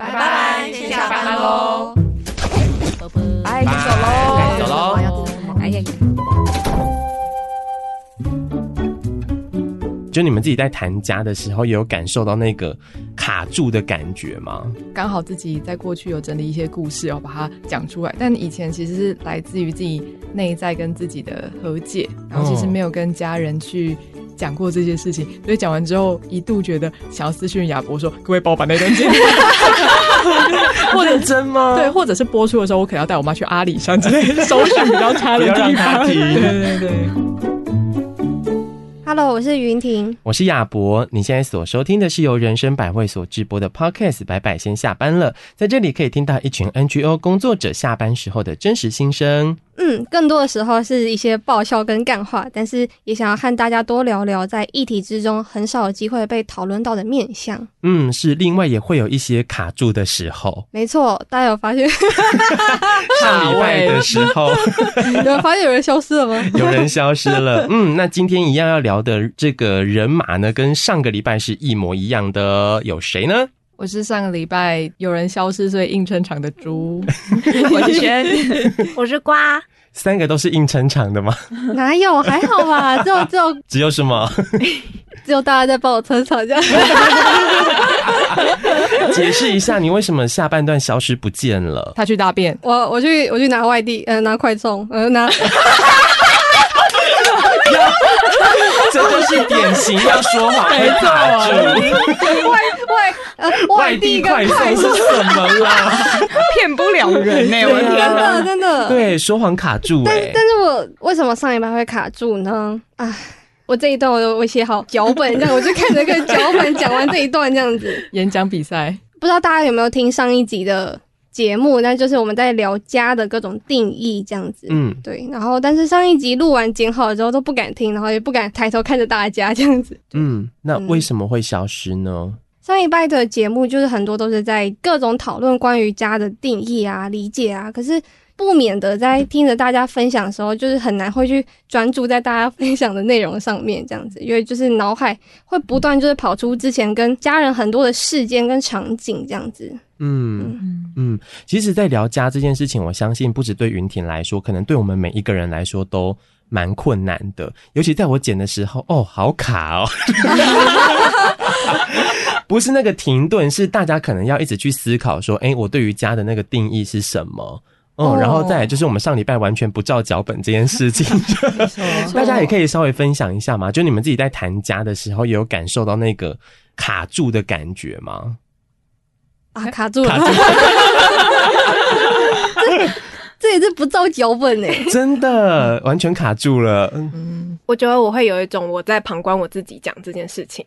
拜拜，先下班喽，拜，走喽，走喽，哎呀。就你们自己在谈家的时候，也有感受到那个卡住的感觉吗？刚好自己在过去有整理一些故事，要把它讲出来。但以前其实是来自于自己内在跟自己的和解，然后其实没有跟家人去讲过这些事情。所以讲完之后，一度觉得想要私讯亚伯说：“各位帮我把那段剪掉。”或者真吗？对，或者是播出的时候，我可能要带我妈去阿里山之类的，收讯比较差的地方。对对对。Hello，我是云婷，我是亚博。你现在所收听的是由人生百味所直播的 Podcast，百百先下班了，在这里可以听到一群 NGO 工作者下班时候的真实心声。嗯，更多的时候是一些爆笑跟干话，但是也想要和大家多聊聊在议题之中很少有机会被讨论到的面向。嗯，是。另外也会有一些卡住的时候。没错，大家有发现？上礼拜的时候，有发现有人消失了吗？有人消失了。嗯，那今天一样要聊的这个人马呢，跟上个礼拜是一模一样的。有谁呢？我是上个礼拜有人消失，所以硬撑场的猪。我是 轩，我是瓜。三个都是硬撑场的吗？哪有？还好吧，只有只有只有什么？只有大家在帮我撑场这样。解释一下，你为什么下半段消失不见了？他去大便。我我去我去拿外地，呃，拿快充，呃，拿。真的是典型要说谎被卡住，外外呃外地快送是什么啦？骗不了人呢、欸，我真的真的对说谎卡住哎、欸。但是我为什么上一班会卡住呢？啊，我这一段我我写好脚本，这样我就看着个脚本讲完这一段这样子。演讲比赛，不知道大家有没有听上一集的？节目，那就是我们在聊家的各种定义，这样子。嗯，对。然后，但是上一集录完剪好了之后都不敢听，然后也不敢抬头看着大家这样子。嗯，那为什么会消失呢？嗯、上一拜的节目就是很多都是在各种讨论关于家的定义啊、理解啊，可是不免的在听着大家分享的时候，就是很难会去专注在大家分享的内容上面这样子，因为就是脑海会不断就是跑出之前跟家人很多的事件跟场景这样子。嗯嗯，其实，在聊家这件事情，我相信不止对云婷来说，可能对我们每一个人来说都蛮困难的。尤其在我剪的时候，哦，好卡哦，不是那个停顿，是大家可能要一直去思考说，哎，我对于家的那个定义是什么？哦，然后再就是我们上礼拜完全不照脚本这件事情，大家也可以稍微分享一下嘛。就你们自己在谈家的时候，也有感受到那个卡住的感觉吗？啊，卡住了！卡住了也是不照脚本哎，真的完全卡住了。嗯，我觉得我会有一种我在旁观我自己讲这件事情，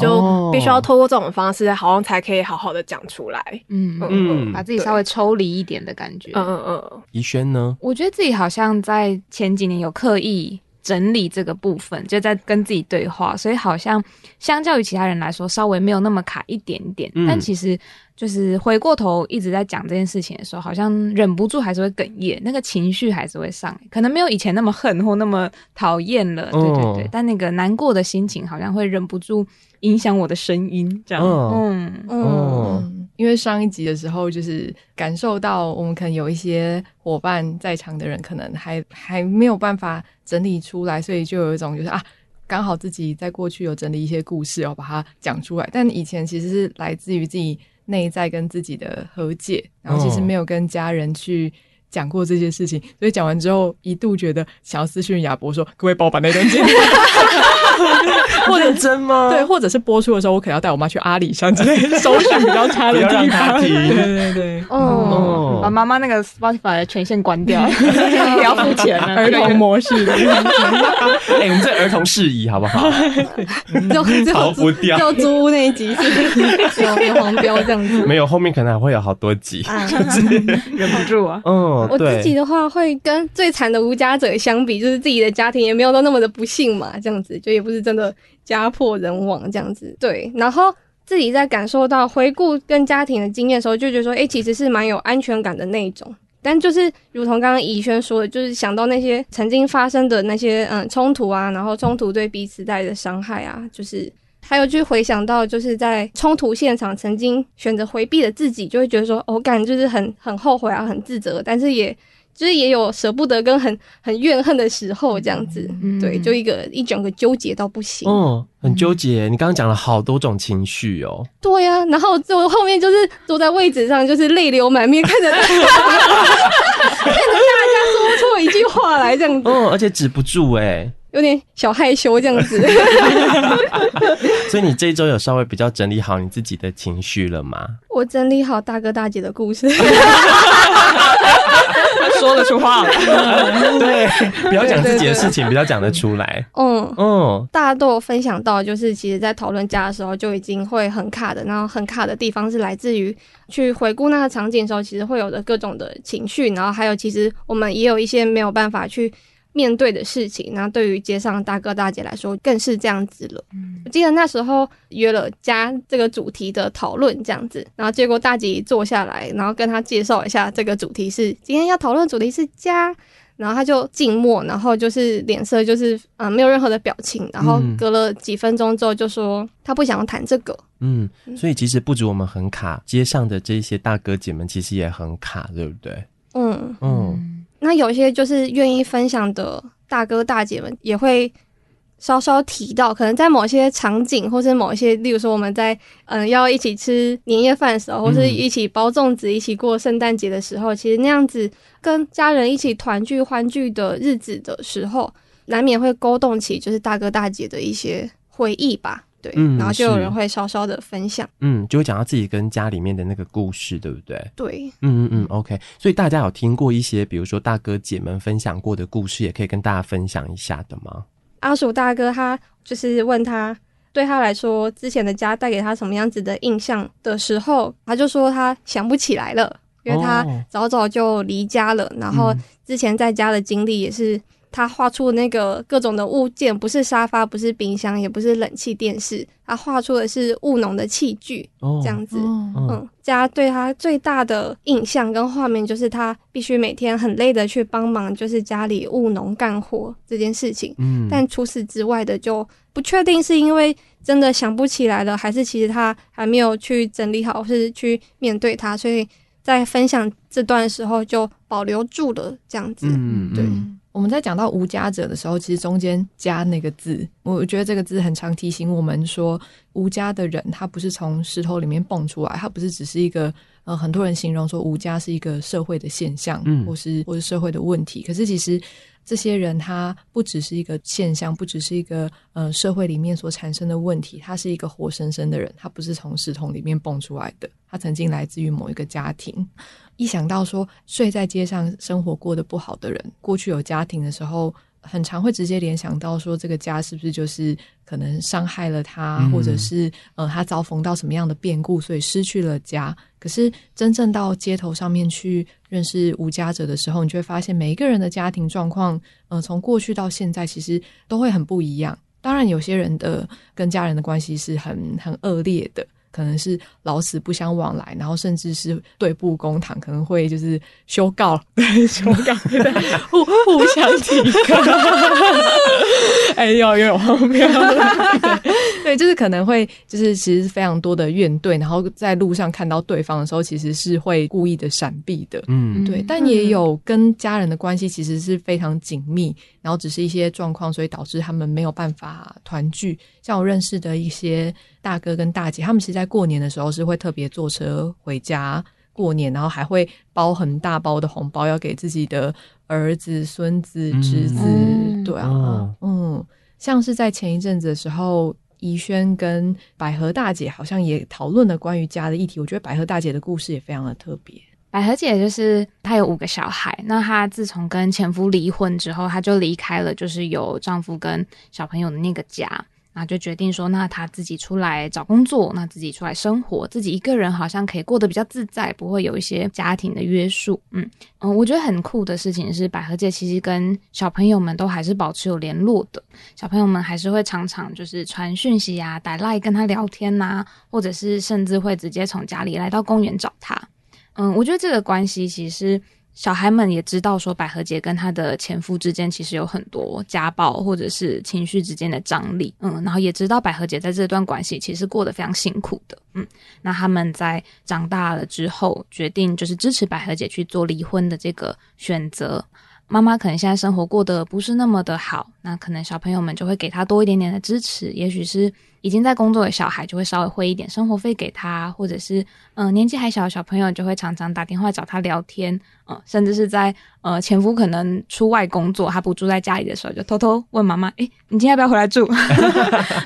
就必须要透过这种方式，好像才可以好好的讲出来。嗯嗯，把自己稍微抽离一点的感觉。嗯嗯嗯。宜轩呢？我觉得自己好像在前几年有刻意整理这个部分，就在跟自己对话，所以好像相较于其他人来说，稍微没有那么卡一点点。但其实。就是回过头一直在讲这件事情的时候，好像忍不住还是会哽咽，那个情绪还是会上来，可能没有以前那么恨或那么讨厌了，对对对，但那个难过的心情好像会忍不住影响我的声音，这样，嗯。嗯，因为上一集的时候就是感受到我们可能有一些伙伴在场的人可能还还没有办法整理出来，所以就有一种就是啊，刚好自己在过去有整理一些故事，要把它讲出来，但以前其实是来自于自己。内在跟自己的和解，然后其实没有跟家人去讲过这些事情，所以讲完之后一度觉得想要私讯亚博说，可不可以帮我把那段剪掉。或者真吗？对，或者是播出的时候，我可能要带我妈去阿里山之类的，收讯比较差的地方。对对对，哦，把妈妈那个 Spotify 的权限关掉，不要付钱了，儿童模式。哎，我们这儿童事宜好不好？就逃不掉，就租屋那一集是有有黄标这样子。没有，后面可能还会有好多集，忍不住啊。嗯，我自己的话会跟最惨的无家者相比，就是自己的家庭也没有都那么的不幸嘛，这样子就也不是真的家破人亡这样子。对，然后自己在感受到回顾跟家庭的经验的时候，就觉得说，哎，其实是蛮有安全感的那种。但就是如同刚刚怡轩说的，就是想到那些曾经发生的那些嗯冲突啊，然后冲突对彼此带来的伤害啊，就是还有去回想到就是在冲突现场曾经选择回避的自己，就会觉得说，我、哦、感就是很很后悔啊，很自责，但是也。就是也有舍不得跟很很怨恨的时候，这样子，嗯、对，就一个一整个纠结到不行。哦，很纠结。你刚刚讲了好多种情绪哦。对呀、啊，然后就后面就是坐在位置上，就是泪流满面，看着大家，看着大家说出一句话来，这样子。哦，而且止不住哎，有点小害羞这样子。所以你这一周有稍微比较整理好你自己的情绪了吗？我整理好大哥大姐的故事。说得出话来，对，不要讲自己的事情，比较讲得出来。嗯嗯，大家都有分享到，就是其实，在讨论家的时候，就已经会很卡的。然后很卡的地方是来自于去回顾那个场景的时候，其实会有的各种的情绪。然后还有，其实我们也有一些没有办法去。面对的事情，那对于街上大哥大姐来说更是这样子了。嗯，我记得那时候约了家这个主题的讨论，这样子，然后结果大姐一坐下来，然后跟他介绍一下这个主题是今天要讨论主题是家，然后他就静默，然后就是脸色就是嗯没有任何的表情，然后隔了几分钟之后就说他不想要谈这个。嗯，所以其实不止我们很卡，街上的这些大哥姐们其实也很卡，对不对？嗯嗯。嗯那有些就是愿意分享的大哥大姐们，也会稍稍提到，可能在某些场景，或是某一些，例如说我们在嗯、呃、要一起吃年夜饭的时候，或是一起包粽子、一起过圣诞节的时候，其实那样子跟家人一起团聚欢聚的日子的时候，难免会勾动起就是大哥大姐的一些回忆吧。对，嗯，然后就有人会稍稍的分享，嗯，就会讲到自己跟家里面的那个故事，对不对？对，嗯嗯嗯，OK。所以大家有听过一些，比如说大哥姐们分享过的故事，也可以跟大家分享一下的吗？阿鼠大哥他就是问他，对他来说之前的家带给他什么样子的印象的时候，他就说他想不起来了，因为他早早就离家了，哦，然后之前在家的经历也是。他画出那个各种的物件，不是沙发，不是冰箱，也不是冷气电视，他画出的是务农的器具，哦、这样子。哦、嗯，家对他最大的印象跟画面，就是他必须每天很累的去帮忙，就是家里务农干活这件事情。嗯，但除此之外的就不确定，是因为真的想不起来了，还是其实他还没有去整理好，或是去面对他，所以在分享这段的时候就保留住了这样子。嗯，对。我们在讲到无家者的时候，其实中间加那个字，我觉得这个字很常提醒我们说，无家的人他不是从石头里面蹦出来，他不是只是一个呃，很多人形容说无家是一个社会的现象，嗯，或是或是社会的问题。可是其实这些人他不只是一个现象，不只是一个呃社会里面所产生的问题，他是一个活生生的人，他不是从石头里面蹦出来的，他曾经来自于某一个家庭。一想到说睡在街上生活过得不好的人，过去有家庭的时候，很常会直接联想到说这个家是不是就是可能伤害了他，嗯、或者是呃他遭逢到什么样的变故，所以失去了家。可是真正到街头上面去认识无家者的时候，你就会发现每一个人的家庭状况，呃，从过去到现在其实都会很不一样。当然，有些人的跟家人的关系是很很恶劣的。可能是老死不相往来，然后甚至是对簿公堂，可能会就是修告，修告，互 互相提告。哎呦，有点荒谬。对，就是可能会，就是其实非常多的怨怼，然后在路上看到对方的时候，其实是会故意的闪避的。嗯，对。但也有跟家人的关系其实是非常紧密，然后只是一些状况，所以导致他们没有办法团聚。像我认识的一些大哥跟大姐，他们其实在过年的时候是会特别坐车回家过年，然后还会包很大包的红包要给自己的儿子、孙子、侄子。嗯、对啊，哦、嗯，像是在前一阵子的时候，怡萱跟百合大姐好像也讨论了关于家的议题。我觉得百合大姐的故事也非常的特别。百合姐就是她有五个小孩，那她自从跟前夫离婚之后，她就离开了就是有丈夫跟小朋友的那个家。那就决定说，那他自己出来找工作，那自己出来生活，自己一个人好像可以过得比较自在，不会有一些家庭的约束。嗯嗯，我觉得很酷的事情是，百合姐其实跟小朋友们都还是保持有联络的，小朋友们还是会常常就是传讯息啊，打赖跟他聊天呐、或者是甚至会直接从家里来到公园找他。嗯，我觉得这个关系其实小孩们也知道说，百合姐跟她的前夫之间其实有很多家暴或者是情绪之间的张力，嗯，然后也知道百合姐在这段关系其实过得非常辛苦的，嗯，那他们在长大了之后决定就是支持百合姐去做离婚的这个选择。妈妈可能现在生活过得不是那么的好，那可能小朋友们就会给他多一点点的支持，也许是已经在工作的小孩就会稍微汇一点生活费给他，或者是嗯、年纪还小的小朋友就会常常打电话找他聊天，嗯、甚至是在呃前夫可能出外工作，他不住在家里的时候，就偷偷问妈妈，诶，你今天要不要回来住？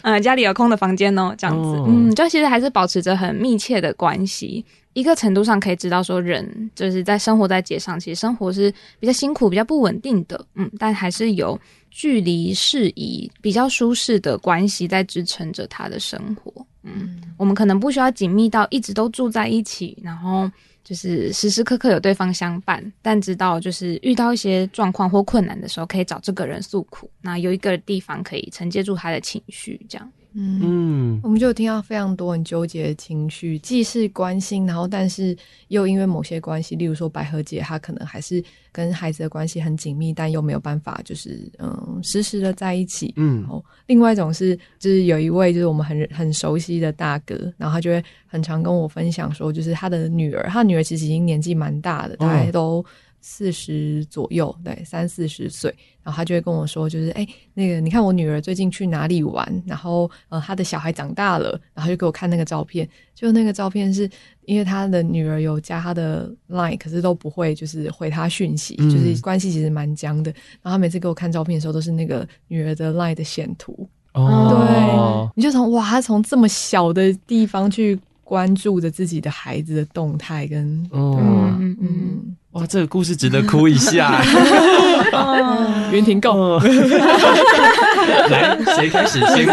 嗯、家里有空的房间哦，这样子，嗯，就其实还是保持着很密切的关系。一个程度上可以知道，说人就是在生活在街上，其实生活是比较辛苦、比较不稳定的，嗯，但还是有距离适宜、比较舒适的关系在支撑着他的生活，嗯，我们可能不需要紧密到一直都住在一起，然后就是时时刻刻有对方相伴，但知道就是遇到一些状况或困难的时候，可以找这个人诉苦，那有一个地方可以承接住他的情绪，这样。嗯，我们就有听到非常多很纠结的情绪，既是关心，然后但是又因为某些关系，例如说百合姐，她可能还是跟孩子的关系很紧密，但又没有办法，就是嗯，时时的在一起。嗯，然后另外一种是，就是有一位就是我们很很熟悉的大哥，然后他就会很常跟我分享说，就是他的女儿，他女儿其实已经年纪蛮大的，大概都。四十左右，对，三四十岁，然后他就会跟我说，就是哎、欸，那个你看我女儿最近去哪里玩，然后呃，他的小孩长大了，然后就给我看那个照片，就那个照片是因为他的女儿有加他的 line，可是都不会就是回他讯息，嗯、就是关系其实蛮僵的。然后他每次给我看照片的时候，都是那个女儿的 line 的线图，哦，对，你就从哇，他从这么小的地方去关注着自己的孩子的动态跟，哦、嗯。嗯。哇，这个故事值得哭一下。云婷够，来，谁开始先哭？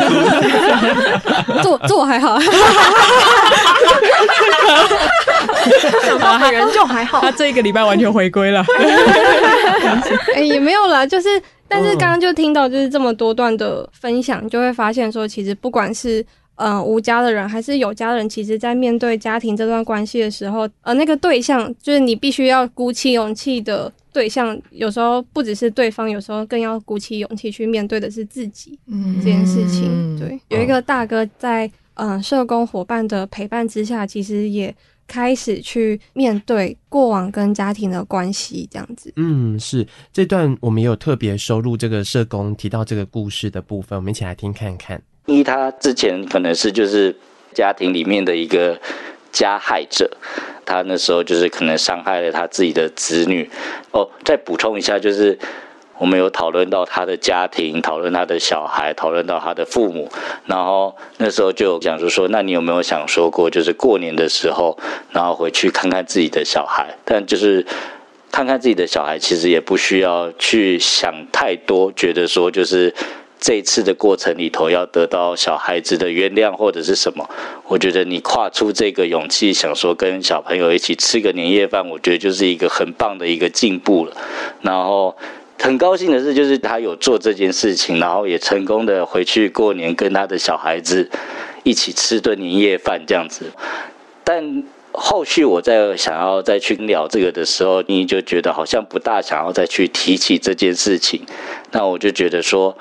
做做我还好，想到的人就还好。他这一个礼拜完全回归了。哎，也没有啦，就是，但是刚刚就听到就是这么多段的分享，就会发现说，其实不管是。呃，无家的人还是有家的人，其实，在面对家庭这段关系的时候，呃，那个对象就是你必须要鼓起勇气的对象，有时候不只是对方，有时候更要鼓起勇气去面对的是自己。嗯，这件事情，对，有一个大哥在呃社工伙伴的陪伴之下，其实也开始去面对过往跟家庭的关系，这样子。嗯，是这段我们也有特别收录这个社工提到这个故事的部分，我们一起来听看看。因为他之前可能是就是家庭里面的一个加害者，他那时候就是可能伤害了他自己的子女。哦，再补充一下，就是我们有讨论到他的家庭，讨论他的小孩，讨论到他的父母，然后那时候就讲说说，那你有没有想说过，就是过年的时候，然后回去看看自己的小孩，但就是看看自己的小孩，其实也不需要去想太多，觉得说就是。这次的过程里头，要得到小孩子的原谅或者是什么？我觉得你跨出这个勇气，想说跟小朋友一起吃个年夜饭，我觉得就是一个很棒的一个进步了。然后很高兴的是，就是他有做这件事情，然后也成功的回去过年，跟他的小孩子一起吃顿年夜饭这样子。但后续我在想要再去聊这个的时候，你就觉得好像不大想要再去提起这件事情。那我就觉得说。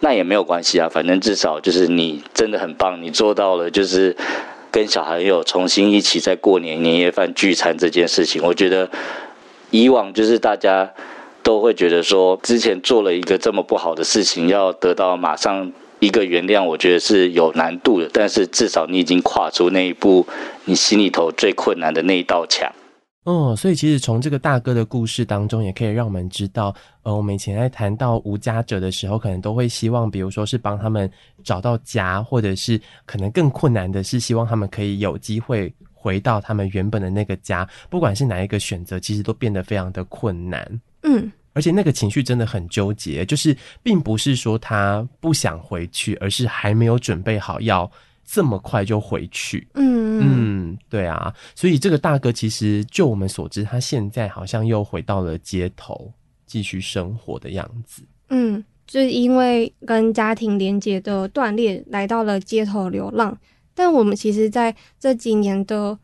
那也没有关系啊，反正至少就是你真的很棒，你做到了，就是跟小孩友重新一起在过年年夜饭聚餐这件事情。我觉得以往就是大家都会觉得说，之前做了一个这么不好的事情，要得到马上一个原谅，我觉得是有难度的。但是至少你已经跨出那一步，你心里头最困难的那一道墙。哦，所以其实从这个大哥的故事当中，也可以让我们知道，呃，我们以前在谈到无家者的时候，可能都会希望，比如说是帮他们找到家，或者是可能更困难的是，希望他们可以有机会回到他们原本的那个家。不管是哪一个选择，其实都变得非常的困难。嗯，而且那个情绪真的很纠结，就是并不是说他不想回去，而是还没有准备好要。这么快就回去？嗯嗯，对啊，所以这个大哥其实就我们所知，他现在好像又回到了街头继续生活的样子。嗯，就是因为跟家庭连接的断裂，来到了街头流浪。但我们其实在这几年的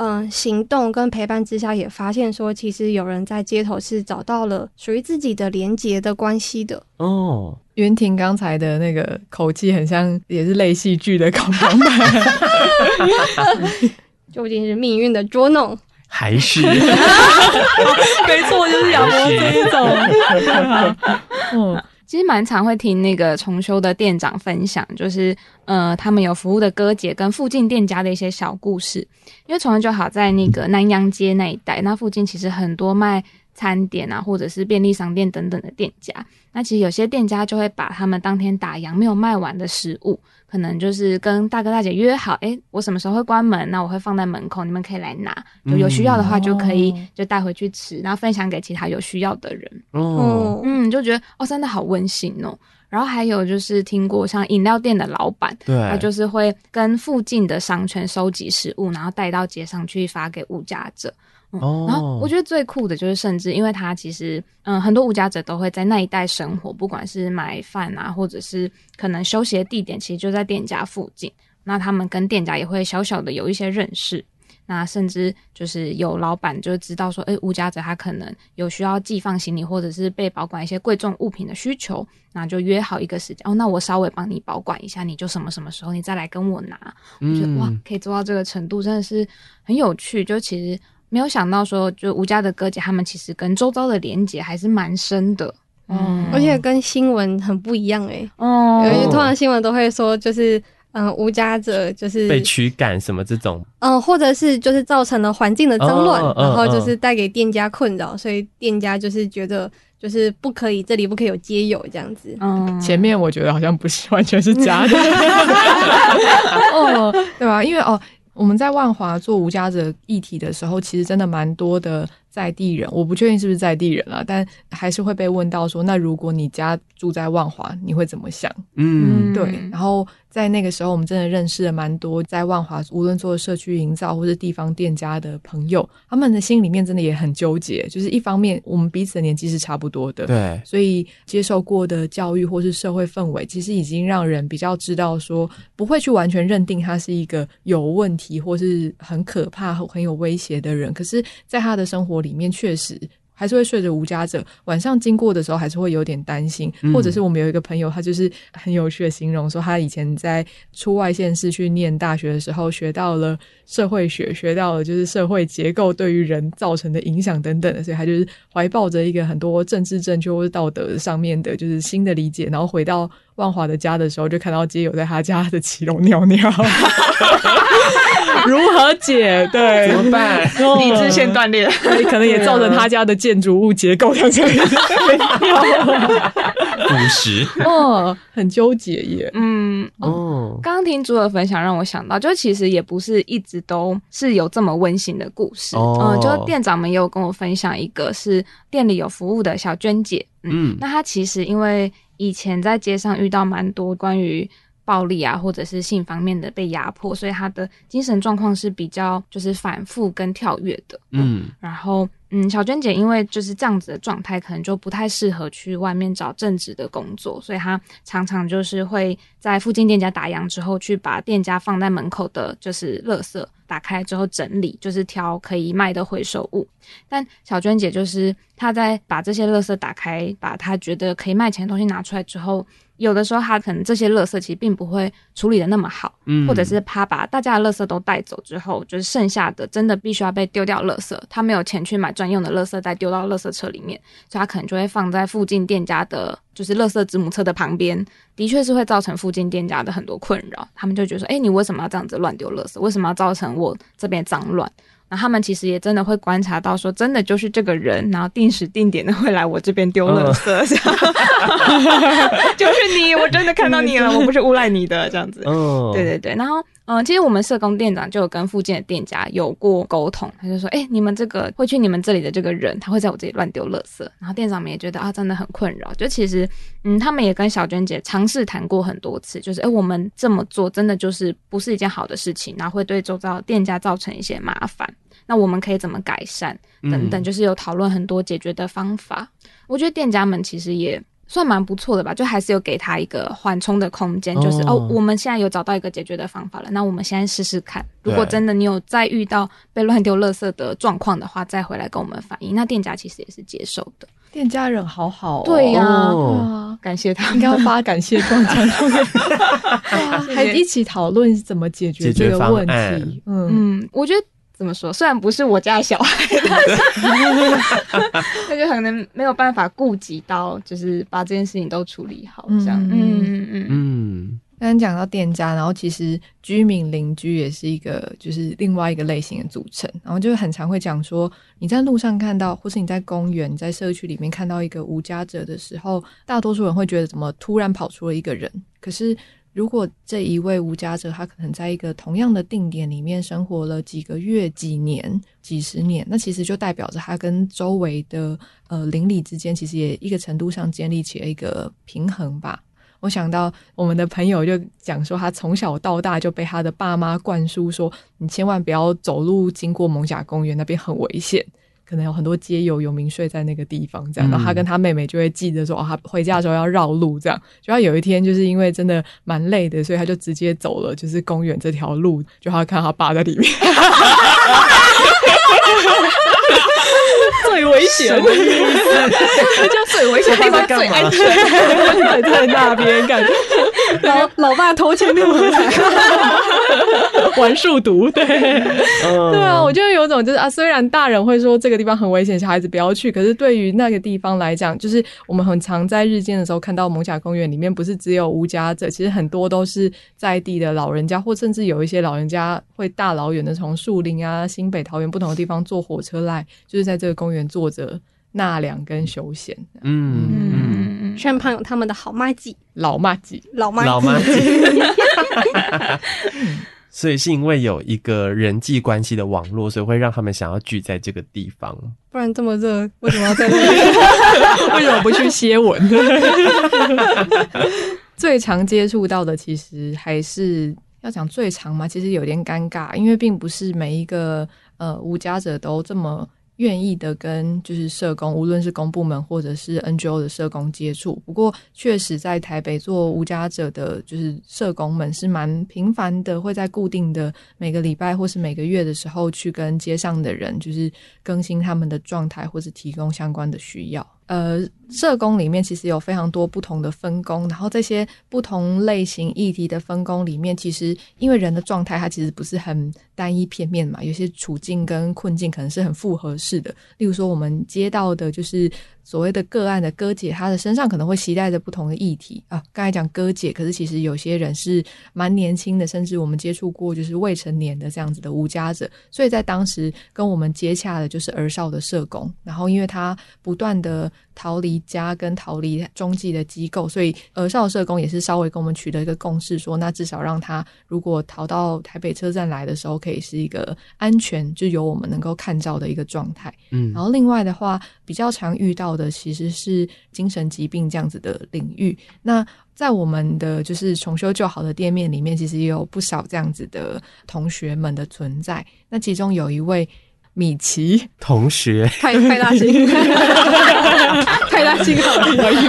嗯、呃，行动跟陪伴之下，也发现说，其实有人在街头是找到了属于自己的连结的关系的。哦，云婷刚才的那个口气很像，也是类戏剧的考场版，究竟是命运的捉弄，还是？没错，就是亚伯这一种。嗯。其实蛮常会听那个重修的店长分享，就是呃，他们有服务的哥姐跟附近店家的一些小故事。因为重修就好在那个南阳街那一带，那附近其实很多卖餐点啊，或者是便利商店等等的店家。那其实有些店家就会把他们当天打烊没有卖完的食物。可能就是跟大哥大姐约好，哎，我什么时候会关门，那我会放在门口，你们可以来拿。就有需要的话，就可以就带回去吃，然后分享给其他有需要的人。哦，嗯，就觉得哦，真的好温馨哦。然后还有就是听过像饮料店的老板，对，他就是会跟附近的商圈收集食物，然后带到街上去发给物价者。嗯、哦，然后我觉得最酷的就是，甚至因为他其实，嗯，很多无家者都会在那一带生活，不管是买饭啊，或者是可能休息的地点，其实就在店家附近。那他们跟店家也会小小的有一些认识。那甚至就是有老板就知道说，诶，无家者他可能有需要寄放行李，或者是被保管一些贵重物品的需求，那就约好一个时间。哦，那我稍微帮你保管一下，你就什么什么时候你再来跟我拿。嗯、我觉得哇，可以做到这个程度，真的是很有趣。就其实。没有想到说，就吴家的哥姐他们其实跟周遭的连接还是蛮深的，嗯，而且跟新闻很不一样哎、欸，哦，因为通常新闻都会说就是，嗯，无家者就是被驱赶什么这种，嗯，或者是就是造成了环境的脏乱，哦、然后就是带给店家困扰，哦、所以店家就是觉得就是不可以这里不可以有街友这样子，嗯，前面我觉得好像不是完全是假的，哦，对吧？因为哦。我们在万华做无家者议题的时候，其实真的蛮多的。在地人，我不确定是不是在地人啊，但还是会被问到说，那如果你家住在万华，你会怎么想？嗯，对。然后在那个时候，我们真的认识了蛮多在万华，无论做社区营造或是地方店家的朋友，他们的心里面真的也很纠结。就是一方面，我们彼此的年纪是差不多的，对，所以接受过的教育或是社会氛围，其实已经让人比较知道说，不会去完全认定他是一个有问题或是很可怕、很有威胁的人。可是，在他的生活里面确实还是会睡着无家者，晚上经过的时候还是会有点担心，嗯、或者是我们有一个朋友，他就是很有趣的形容说，他以前在出外县市去念大学的时候，学到了社会学，学到了就是社会结构对于人造成的影响等等的，所以他就是怀抱着一个很多政治正确或是道德上面的，就是新的理解，然后回到万华的家的时候，就看到街友在他家的骑楼尿尿。如何解？对，怎么办？理智线断裂，可能也造成他家的建筑物结构这样子。五十哦，很纠结耶。嗯哦，刚刚听朱的分享，让我想到，就其实也不是一直都是有这么温馨的故事。哦、嗯，就店长们也有跟我分享一个，是店里有服务的小娟姐。嗯，嗯那她其实因为以前在街上遇到蛮多关于。暴力啊，或者是性方面的被压迫，所以他的精神状况是比较就是反复跟跳跃的。嗯，然后嗯，小娟姐因为就是这样子的状态，可能就不太适合去外面找正职的工作，所以她常常就是会在附近店家打烊之后，去把店家放在门口的就是垃圾打开之后整理，就是挑可以卖的回收物。但小娟姐就是她在把这些垃圾打开，把她觉得可以卖钱的东西拿出来之后。有的时候，他可能这些垃圾其实并不会处理的那么好，嗯，或者是他把大家的垃圾都带走之后，就是剩下的真的必须要被丢掉垃圾，他没有钱去买专用的垃圾袋丢到垃圾车里面，所以他可能就会放在附近店家的，就是垃圾子母车的旁边，的确是会造成附近店家的很多困扰，他们就觉得说，哎，你为什么要这样子乱丢垃圾？为什么要造成我这边脏乱？那他们其实也真的会观察到，说真的就是这个人，然后定时定点的会来我这边丢垃圾，这样。就是你，我真的看到你了，我不是诬赖你的这样子。嗯，对对对，然后嗯，其实我们社工店长就有跟附近的店家有过沟通，他就说，哎，你们这个会去你们这里的这个人，他会在我这里乱丢垃圾，然后店长们也觉得啊，真的很困扰。就其实嗯，他们也跟小娟姐尝试谈过很多次，就是哎，我们这么做真的就是不是一件好的事情，然后会对周遭店家造成一些麻烦。那我们可以怎么改善？等等，就是有讨论很多解决的方法。嗯、我觉得店家们其实也算蛮不错的吧，就还是有给他一个缓冲的空间，就是哦，我们现在有找到一个解决的方法了，那我们现在试试看，如果真的你有再遇到被乱丢垃圾的状况的话，再回来跟我们反映。那店家其实也是接受的，店家人好好，对呀，感谢他，应该要发感谢。状上去，还一起讨论怎么解决这个问题。嗯。嗯，我觉得。怎么说？虽然不是我家的小孩，但是 那就可能没有办法顾及到，就是把这件事情都处理好，这样。嗯嗯嗯嗯。刚刚讲到店家，然后其实居民邻居也是一个，就是另外一个类型的组成。然后就很常会讲说，你在路上看到，或是你在公园、你在社区里面看到一个无家者的时候，大多数人会觉得，怎么突然跑出了一个人？可是。如果这一位无家者，他可能在一个同样的定点里面生活了几个月、几年、几十年，那其实就代表着他跟周围的呃邻里之间，其实也一个程度上建立起了一个平衡吧。我想到我们的朋友就讲说，他从小到大就被他的爸妈灌输说，你千万不要走路经过艋舺公园，那边很危险。可能有很多街友有名睡在那个地方，这样，然后他跟他妹妹就会记得说，哦，他回家的时候要绕路，这样。就他有一天就是因为真的蛮累的，所以他就直接走了，就是公园这条路，就他看他爸在里面。最危险，什么意思？就最危险的地方最安全，在在那边感觉。老老爸头前六合彩，玩数独，对，对啊，我就有种就是啊，虽然大人会说这个地方很危险，小孩子不要去，可是对于那个地方来讲，就是我们很常在日间的时候看到蒙甲公园里面，不是只有无家者，其实很多都是在地的老人家，或甚至有一些老人家会大老远的从树林啊、新北、桃园不同的地方坐火车来，就是在这个公园坐着纳凉跟休闲。嗯嗯嗯，身旁有他们的好妈鸡。老妈鸡，老妈老妈鸡，所以是因为有一个人际关系的网络，所以会让他们想要聚在这个地方。不然这么热，为什么要在这里？为什么不去歇稳？最常接触到的，其实还是要讲最常嘛，其实有点尴尬，因为并不是每一个呃无家者都这么。愿意的跟就是社工，无论是公部门或者是 NGO 的社工接触。不过，确实在台北做无家者的，就是社工们是蛮频繁的，会在固定的每个礼拜或是每个月的时候去跟街上的人，就是更新他们的状态，或是提供相关的需要。呃，社工里面其实有非常多不同的分工，然后这些不同类型议题的分工里面，其实因为人的状态它其实不是很单一片面嘛，有些处境跟困境可能是很复合式的。例如说，我们接到的就是。所谓的个案的哥姐，她的身上可能会携带着不同的议题啊。刚才讲哥姐，可是其实有些人是蛮年轻的，甚至我们接触过就是未成年的这样子的无家者。所以在当时跟我们接洽的就是儿少的社工，然后因为他不断的逃离家跟逃离中继的机构，所以儿少社工也是稍微跟我们取得一个共识，说那至少让他如果逃到台北车站来的时候，可以是一个安全，就由我们能够看到的一个状态。嗯，然后另外的话，比较常遇到。的其实是精神疾病这样子的领域。那在我们的就是重修旧好的店面里面，其实也有不少这样子的同学们的存在。那其中有一位米奇同学，派派大星，派大星好可以。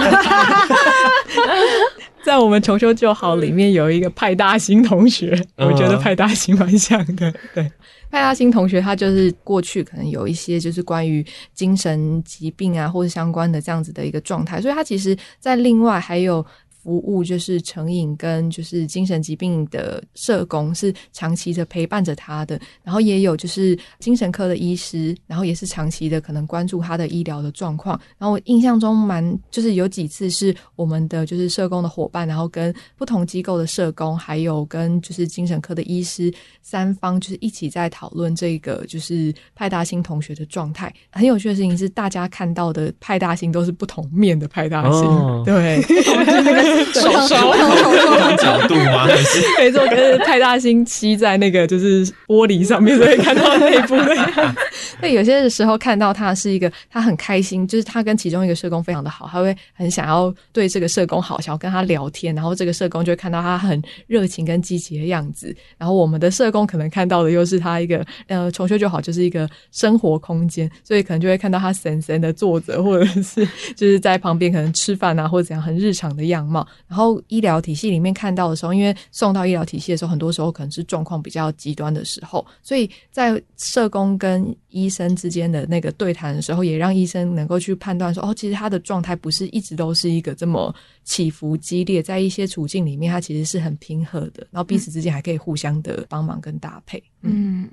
在我们重修旧好里面有一个派大星同学，我觉得派大星蛮像的，对。派大星同学，他就是过去可能有一些就是关于精神疾病啊，或者相关的这样子的一个状态，所以他其实在另外还有。服务就是成瘾跟就是精神疾病的社工是长期的陪伴着他的，然后也有就是精神科的医师，然后也是长期的可能关注他的医疗的状况。然后我印象中蛮就是有几次是我们的就是社工的伙伴，然后跟不同机构的社工，还有跟就是精神科的医师三方就是一起在讨论这个就是派大星同学的状态。很有趣的事情是，大家看到的派大星都是不同面的派大星，哦、对。手手手角度吗？还是没错，可是派大星漆在那个就是玻璃上面，所以看到内部的样子。那有些时候看到他是一个，他很开心，就是他跟其中一个社工非常的好，他会很想要对这个社工好，想要跟他聊天，然后这个社工就会看到他很热情跟积极的样子。然后我们的社工可能看到的又是他一个呃重修就好，就是一个生活空间，所以可能就会看到他神神的坐着，或者是就是在旁边可能吃饭啊，或者怎样很日常的样貌。然后医疗体系里面看到的时候，因为送到医疗体系的时候，很多时候可能是状况比较极端的时候，所以在社工跟医生之间的那个对谈的时候，也让医生能够去判断说，哦，其实他的状态不是一直都是一个这么起伏激烈，在一些处境里面，他其实是很平和的，然后彼此之间还可以互相的帮忙跟搭配。嗯，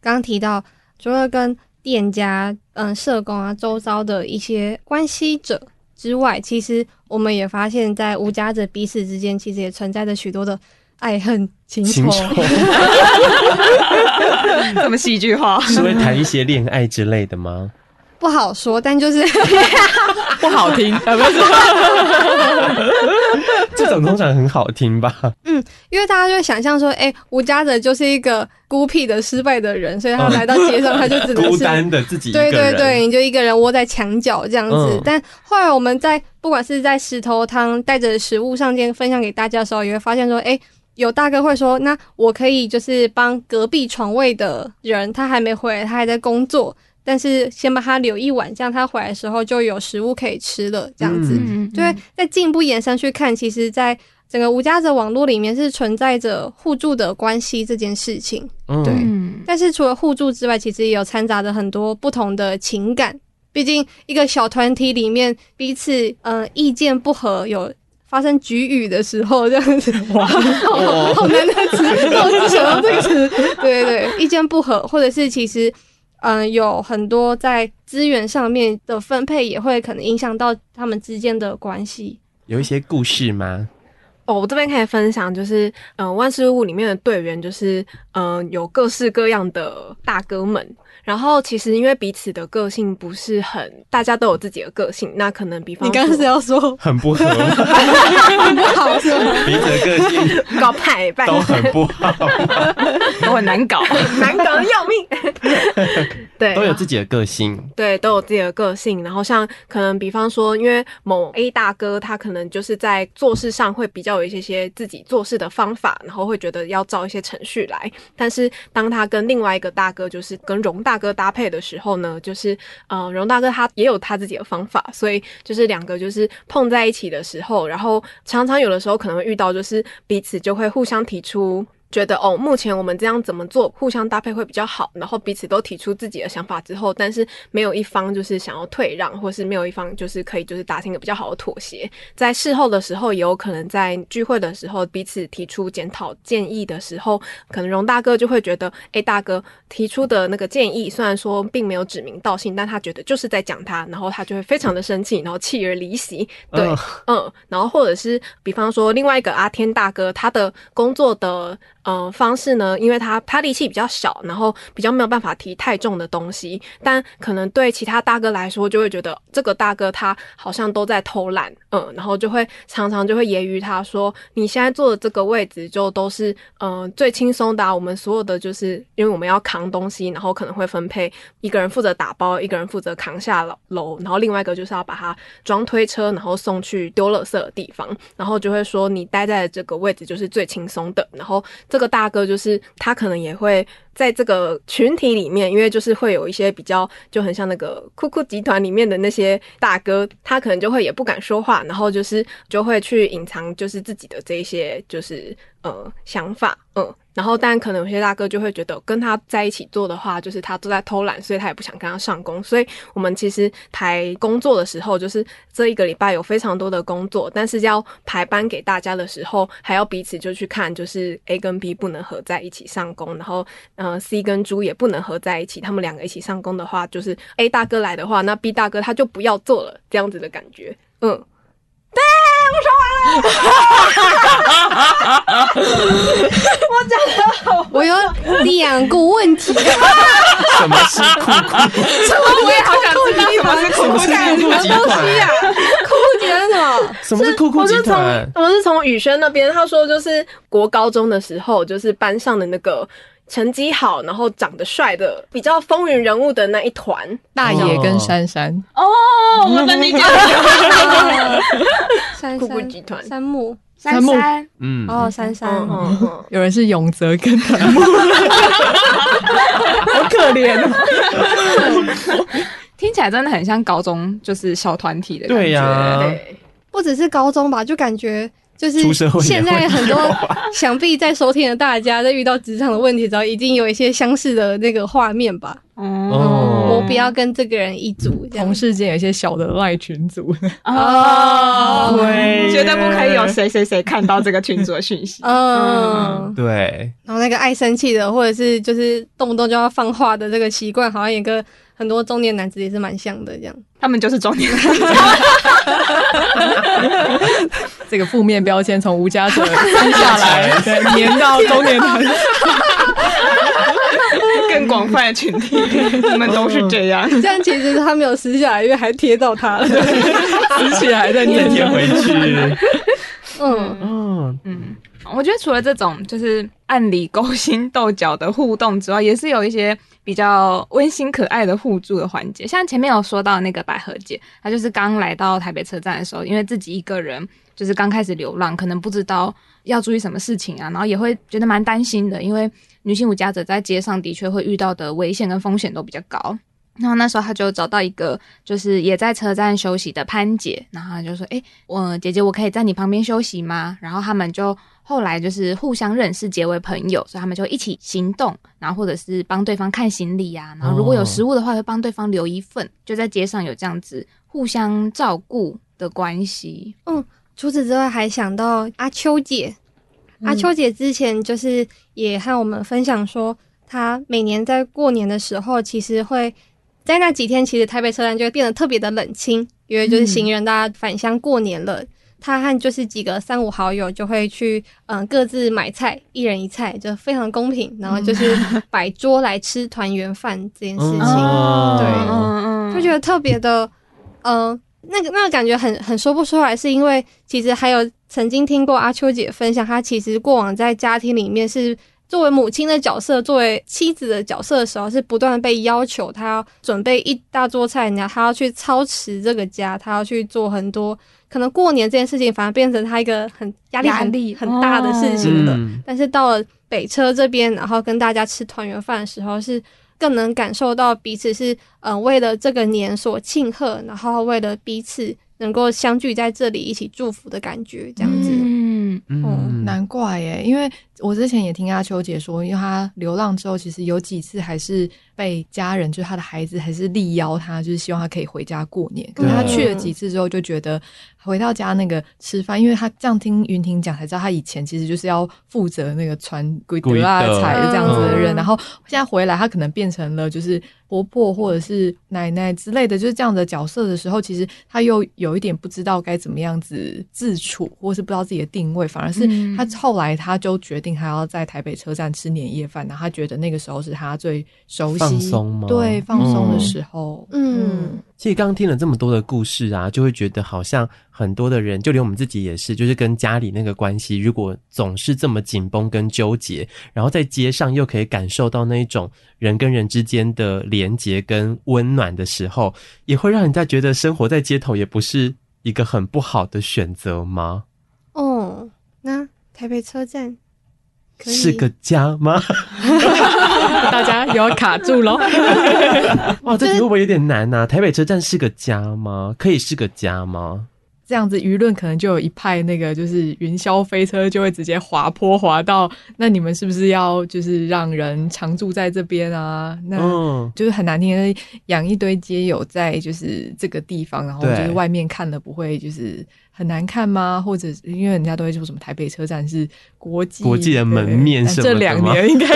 刚提到除了跟店家、嗯，社工啊，周遭的一些关系者之外，其实我们也发现，在无家者彼此之间，其实也存在着许多的爱恨情仇。这么戏剧化？是会谈一些恋爱之类的吗？不好说，但就是不好听，不是？通常很好听吧？嗯，因为大家就会想象说，哎、欸，无家泽就是一个孤僻的、失败的人，所以他来到街上，他就只能是 孤单的自己。对对对，你就一个人窝在墙角这样子。嗯、但后来我们在不管是在石头汤带着食物上街分享给大家的时候，也会发现说，哎、欸，有大哥会说，那我可以就是帮隔壁床位的人，他还没回来，他还在工作。但是先把他留一晚，这样他回来的时候就有食物可以吃了。这样子，就会，再进一步延伸去看，其实，在整个无家者网络里面是存在着互助的关系这件事情。嗯、对，但是除了互助之外，其实也有掺杂着很多不同的情感。毕竟一个小团体里面彼此呃意见不合，有发生局语的时候，这样子 哇，好，好难的词，我只想到这个词。对对对，意见不合，或者是其实。嗯，有很多在资源上面的分配，也会可能影响到他们之间的关系。有一些故事吗？哦，我这边可以分享，就是嗯，万事屋里面的队员，就是嗯，有各式各样的大哥们。然后其实因为彼此的个性不是很，大家都有自己的个性，那可能比方你刚刚是要说很不合，很不好是吗？彼此的个性 搞派都很不好，都很难搞，难搞的要命。对，都有自己的个性，对，都有自己的个性。然后像可能比方说，因为某 A 大哥他可能就是在做事上会比较有一些些自己做事的方法，然后会觉得要照一些程序来。但是当他跟另外一个大哥，就是跟荣大。哥搭配的时候呢，就是呃，荣大哥他也有他自己的方法，所以就是两个就是碰在一起的时候，然后常常有的时候可能遇到，就是彼此就会互相提出。觉得哦，目前我们这样怎么做，互相搭配会比较好。然后彼此都提出自己的想法之后，但是没有一方就是想要退让，或是没有一方就是可以就是达成一个比较好的妥协。在事后的时候，也有可能在聚会的时候，彼此提出检讨建议的时候，可能荣大哥就会觉得，哎，大哥提出的那个建议虽然说并没有指名道姓，但他觉得就是在讲他，然后他就会非常的生气，然后弃而离席。对，嗯，嗯，然后或者是比方说另外一个阿天大哥，他的工作的。嗯、方式呢，因为他他力气比较小，然后比较没有办法提太重的东西，但可能对其他大哥来说，就会觉得这个大哥他好像都在偷懒，嗯，然后就会常常就会揶揄他说：“你现在坐的这个位置就都是嗯、最轻松的、我们所有的就是因为我们要扛东西，然后可能会分配一个人负责打包，一个人负责扛下楼，然后另外一个就是要把它装推车，然后送去丢垃圾的地方，然后就会说你待在这个位置就是最轻松的，然后。这个大哥就是他，可能也会在这个群体里面，因为就是会有一些比较就很像那个酷酷集团里面的那些大哥，他可能就会也不敢说话，然后就是就会去隐藏，就是自己的这一些就是呃想法，嗯。然后，但可能有些大哥就会觉得跟他在一起做的话，就是他都在偷懒，所以他也不想跟他上工。所以我们其实排工作的时候，就是这一个礼拜有非常多的工作，但是要排班给大家的时候，还要彼此就去看，就是 A 跟 B 不能合在一起上工，然后呃 C 跟猪也不能合在一起。他们两个一起上工的话，就是 A 大哥来的话，那 B 大哥他就不要做了，这样子的感觉，嗯。对，我说完了。我讲的，我有两个问题。什么是酷酷？什么？我也好想知道什么是酷酷集团。酷酷集团是什么？什么是酷酷集团？我是从宇轩那边，他说就是国高中的时候，就是班上的那个成绩好，然后长得帅的，比较风云人物的那一团。大爷跟珊珊。哦，我跟你讲，珊酷酷集团。山木。三木，嗯，哦，珊珊，有人是永泽跟藤木，好可怜哦。听起来真的很像高中就是小团体的感觉。对呀，不只是高中吧，就感觉就是现在很多 想必在收听的大家，在遇到职场的问题的时候，已经有一些相似的那个画面吧。哦。我不要跟这个人一组，同事间有一些小的赖群组，哦，对。绝对不可以有谁谁谁看到这个群组的讯息。嗯，对，然后那个爱生气的，或者是就是动不动就要放话的这个习惯，好像也跟很多中年男子也是蛮像的，这样。他们就是中年人。这个负面标签从无家者撕下来，对，粘到中年男子。更广泛的群体，你们都是这样。这样其实他没有撕下来，因为还贴到他了，撕起来再再粘贴回去。嗯，嗯，嗯，我觉得除了这种就是暗里勾心斗角的互动之外，也是有一些比较温馨可爱的互助的环节。像前面有说到那个百合姐，她就是刚来到台北车站的时候，因为自己一个人就是刚开始流浪，可能不知道要注意什么事情啊，然后也会觉得蛮担心的，因为女性无家者在街上的确会遇到的危险跟风险都比较高。然后那时候他就找到一个，就是也在车站休息的潘姐，然后他就说：“诶，我姐姐，我可以在你旁边休息吗？”然后他们就后来就是互相认识，结为朋友，所以他们就一起行动，然后或者是帮对方看行李啊，然后如果有食物的话，会帮对方留一份，就在街上有这样子互相照顾的关系。嗯除此之外，还想到阿秋姐，阿秋姐之前就是也和我们分享说，她每年在过年的时候，其实会。在那几天，其实台北车站就会变得特别的冷清，因为就是行人大家返乡过年了。他、嗯、和就是几个三五好友就会去，嗯，各自买菜，一人一菜，就非常公平。然后就是 摆桌来吃团圆饭这件事情，嗯、对，嗯嗯，就觉得特别的，嗯、呃，那个那个感觉很很说不出来，是因为其实还有曾经听过阿秋姐分享，她其实过往在家庭里面是。作为母亲的角色，作为妻子的角色的时候，是不断被要求，她要准备一大桌菜，然后她要去操持这个家，她要去做很多，可能过年这件事情反而变成她一个很压力很力很大的事情了。但是到了北车这边，然后跟大家吃团圆饭的时候，是更能感受到彼此是嗯、呃、为了这个年所庆贺，然后为了彼此能够相聚在这里一起祝福的感觉，这样子。嗯嗯，哦、难怪耶，因为。我之前也听阿秋姐说，因为她流浪之后，其实有几次还是被家人，就是她的孩子，还是力邀她，就是希望她可以回家过年。可是她去了几次之后，就觉得回到家那个吃饭，因为她这样听云婷讲才知道，她以前其实就是要负责那个传鬼德啊菜这样子的人，然后现在回来，她可能变成了就是婆婆或者是奶奶之类的，就是这样的角色的时候，其实她又有一点不知道该怎么样子自处，或是不知道自己的定位，反而是她后来她就决定。还要在台北车站吃年夜饭，然后他觉得那个时候是他最熟悉、放松吗？对，放松的时候。嗯，嗯，其实刚刚听了这么多的故事啊，就会觉得好像很多的人，就连我们自己也是，就是跟家里那个关系，如果总是这么紧绷跟纠结，然后在街上又可以感受到那一种人跟人之间的连结跟温暖的时候，也会让人家觉得生活在街头也不是一个很不好的选择吗？哦，那台北车站。是个家吗？大家又要卡住喽！哇，这题会不会有点难啊？台北车站是个家吗？可以是个家吗？这样子舆论可能就有一派那个就是云霄飞车就会直接滑坡滑到，那你们是不是要就是让人常住在这边啊？那就是很难听，养一堆街友在就是这个地方，然后就是外面看了不会就是。很难看吗？或者因为人家都会说什么台北车站是国际国际的门面什么的，这两年应该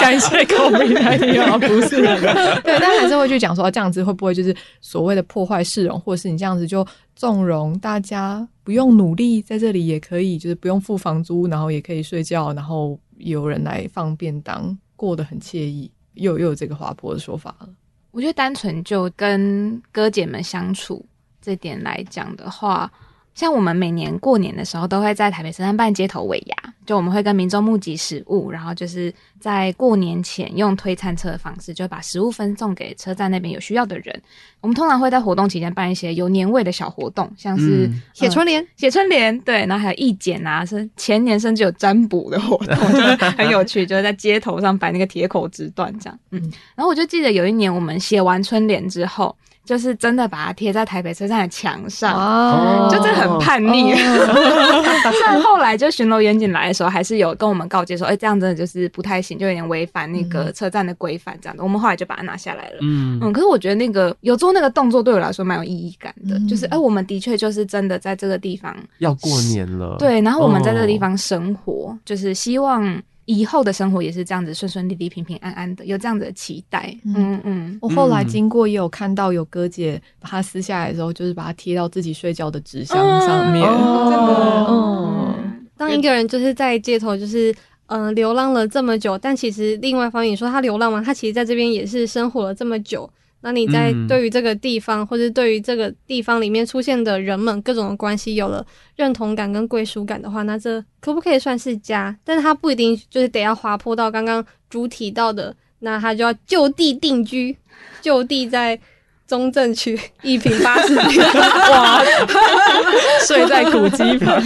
感谢高明来啊，不是？对，但还是会去讲说这样子会不会就是所谓的破坏市容，或者是你这样子就纵容大家不用努力在这里也可以，就是不用付房租，然后也可以睡觉，然后有人来放便当，过得很惬意，又又有这个滑坡的说法了。我觉得单纯就跟哥姐们相处。这点来讲的话。像我们每年过年的时候，都会在台北车站办街头尾牙，就我们会跟民众募集食物，然后就是在过年前用推餐车的方式，就把食物分送给车站那边有需要的人。我们通常会在活动期间办一些有年味的小活动，像是写春联、写春联，对，然后还有义剪啊，是前年甚至有占卜的活动，就是很有趣，就是在街头上摆那个铁口直断这样。嗯，然后我就记得有一年我们写完春联之后。就是真的把它贴在台北车站的墙上，哦，就真的很叛逆。虽然后来就巡逻员警来的时候，还是有跟我们告诫说，哎、欸，这样真的就是不太行，就有点违反那个车站的规范，这样的。我们后来就把它拿下来了。嗯嗯，可是我觉得那个有做那个动作，对我来说蛮有意义感的。嗯、就是，哎、欸，我们的确就是真的在这个地方要过年了，对，然后我们在这个地方生活，哦、就是希望。以后的生活也是这样子顺顺利利、平平安安的，有这样子的期待。嗯嗯，嗯我后来经过也有看到有哥姐把它撕下来的时候，就是把它贴到自己睡觉的纸箱上面。真的，嗯。当一个人就是在街头，就是嗯、呃、流浪了这么久，但其实另外一方面，你说他流浪嘛，他其实在这边也是生活了这么久。那你在对于这个地方，嗯、或者对于这个地方里面出现的人们各种的关系有了认同感跟归属感的话，那这可不可以算是家？但是它不一定就是得要滑坡到刚刚主提到的，那他就要就地定居，就地在中正区一平八十平，哇，睡在古迹旁。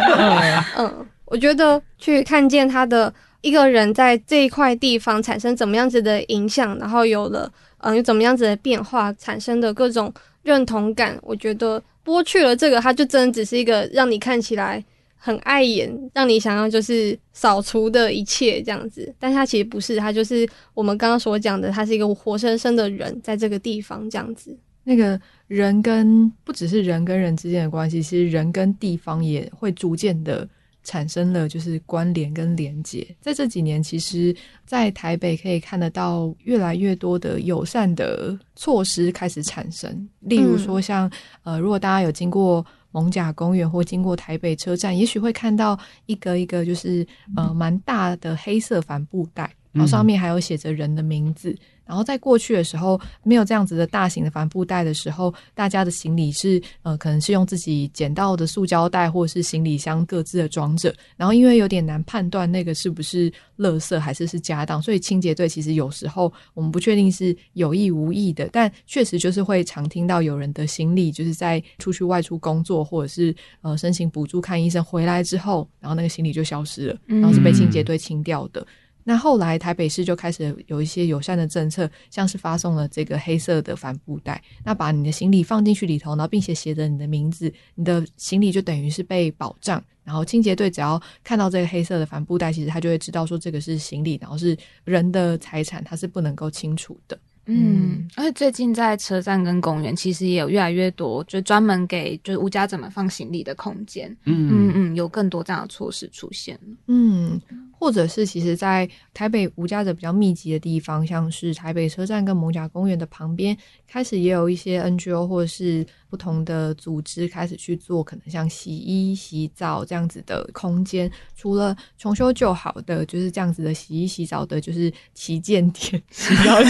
嗯，我觉得去看见他的一个人在这一块地方产生怎么样子的影响，然后有了。嗯，有怎么样子的变化产生的各种认同感，我觉得剥去了这个，它就真的只是一个让你看起来很碍眼，让你想要就是扫除的一切这样子。但它其实不是，它就是我们刚刚所讲的，它是一个活生生的人在这个地方这样子。那个人跟不只是人跟人之间的关系，其实人跟地方也会逐渐的。产生了就是关联跟连接，在这几年，其实，在台北可以看得到越来越多的友善的措施开始产生。例如说，像呃，如果大家有经过艋舺公园或经过台北车站，也许会看到一个一个就是呃蛮大的黑色帆布袋，然后上面还有写着人的名字。然后在过去的时候，没有这样子的大型的帆布袋的时候，大家的行李是呃，可能是用自己捡到的塑胶袋或者是行李箱各自的装着。然后因为有点难判断那个是不是垃圾还是是家当，所以清洁队其实有时候我们不确定是有意无意的，但确实就是会常听到有人的行李就是在出去外出工作或者是呃申请补助看医生回来之后，然后那个行李就消失了，然后是被清洁队清掉的。嗯那后来台北市就开始有一些友善的政策，像是发送了这个黑色的帆布袋，那把你的行李放进去里头，然后并且写着你的名字，你的行李就等于是被保障。然后清洁队只要看到这个黑色的帆布袋，其实他就会知道说这个是行李，然后是人的财产，它是不能够清除的。嗯，而且最近在车站跟公园，其实也有越来越多就专门给就是无家者们放行李的空间。嗯嗯嗯，有更多这样的措施出现。嗯。或者是其实，在台北无家者比较密集的地方，像是台北车站跟蒙贾公园的旁边，开始也有一些 NGO 或者是不同的组织开始去做，可能像洗衣、洗澡这样子的空间。除了重修旧好的，就是这样子的洗衣、洗澡的，就是旗舰店 洗澡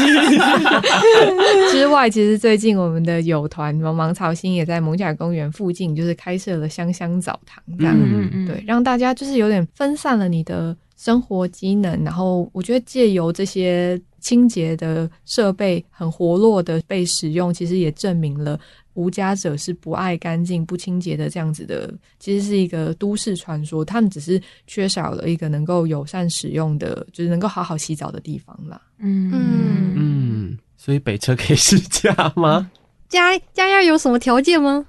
之外，其实最近我们的友团芒芒草心也在蒙贾公园附近，就是开设了香香澡堂，这样，嗯嗯对，让大家就是有点分散了你的。生活机能，然后我觉得借由这些清洁的设备很活络的被使用，其实也证明了无家者是不爱干净、不清洁的这样子的，其实是一个都市传说。他们只是缺少了一个能够友善使用的，就是能够好好洗澡的地方啦。嗯嗯嗯，所以北车可以试驾吗？加加要有什么条件吗？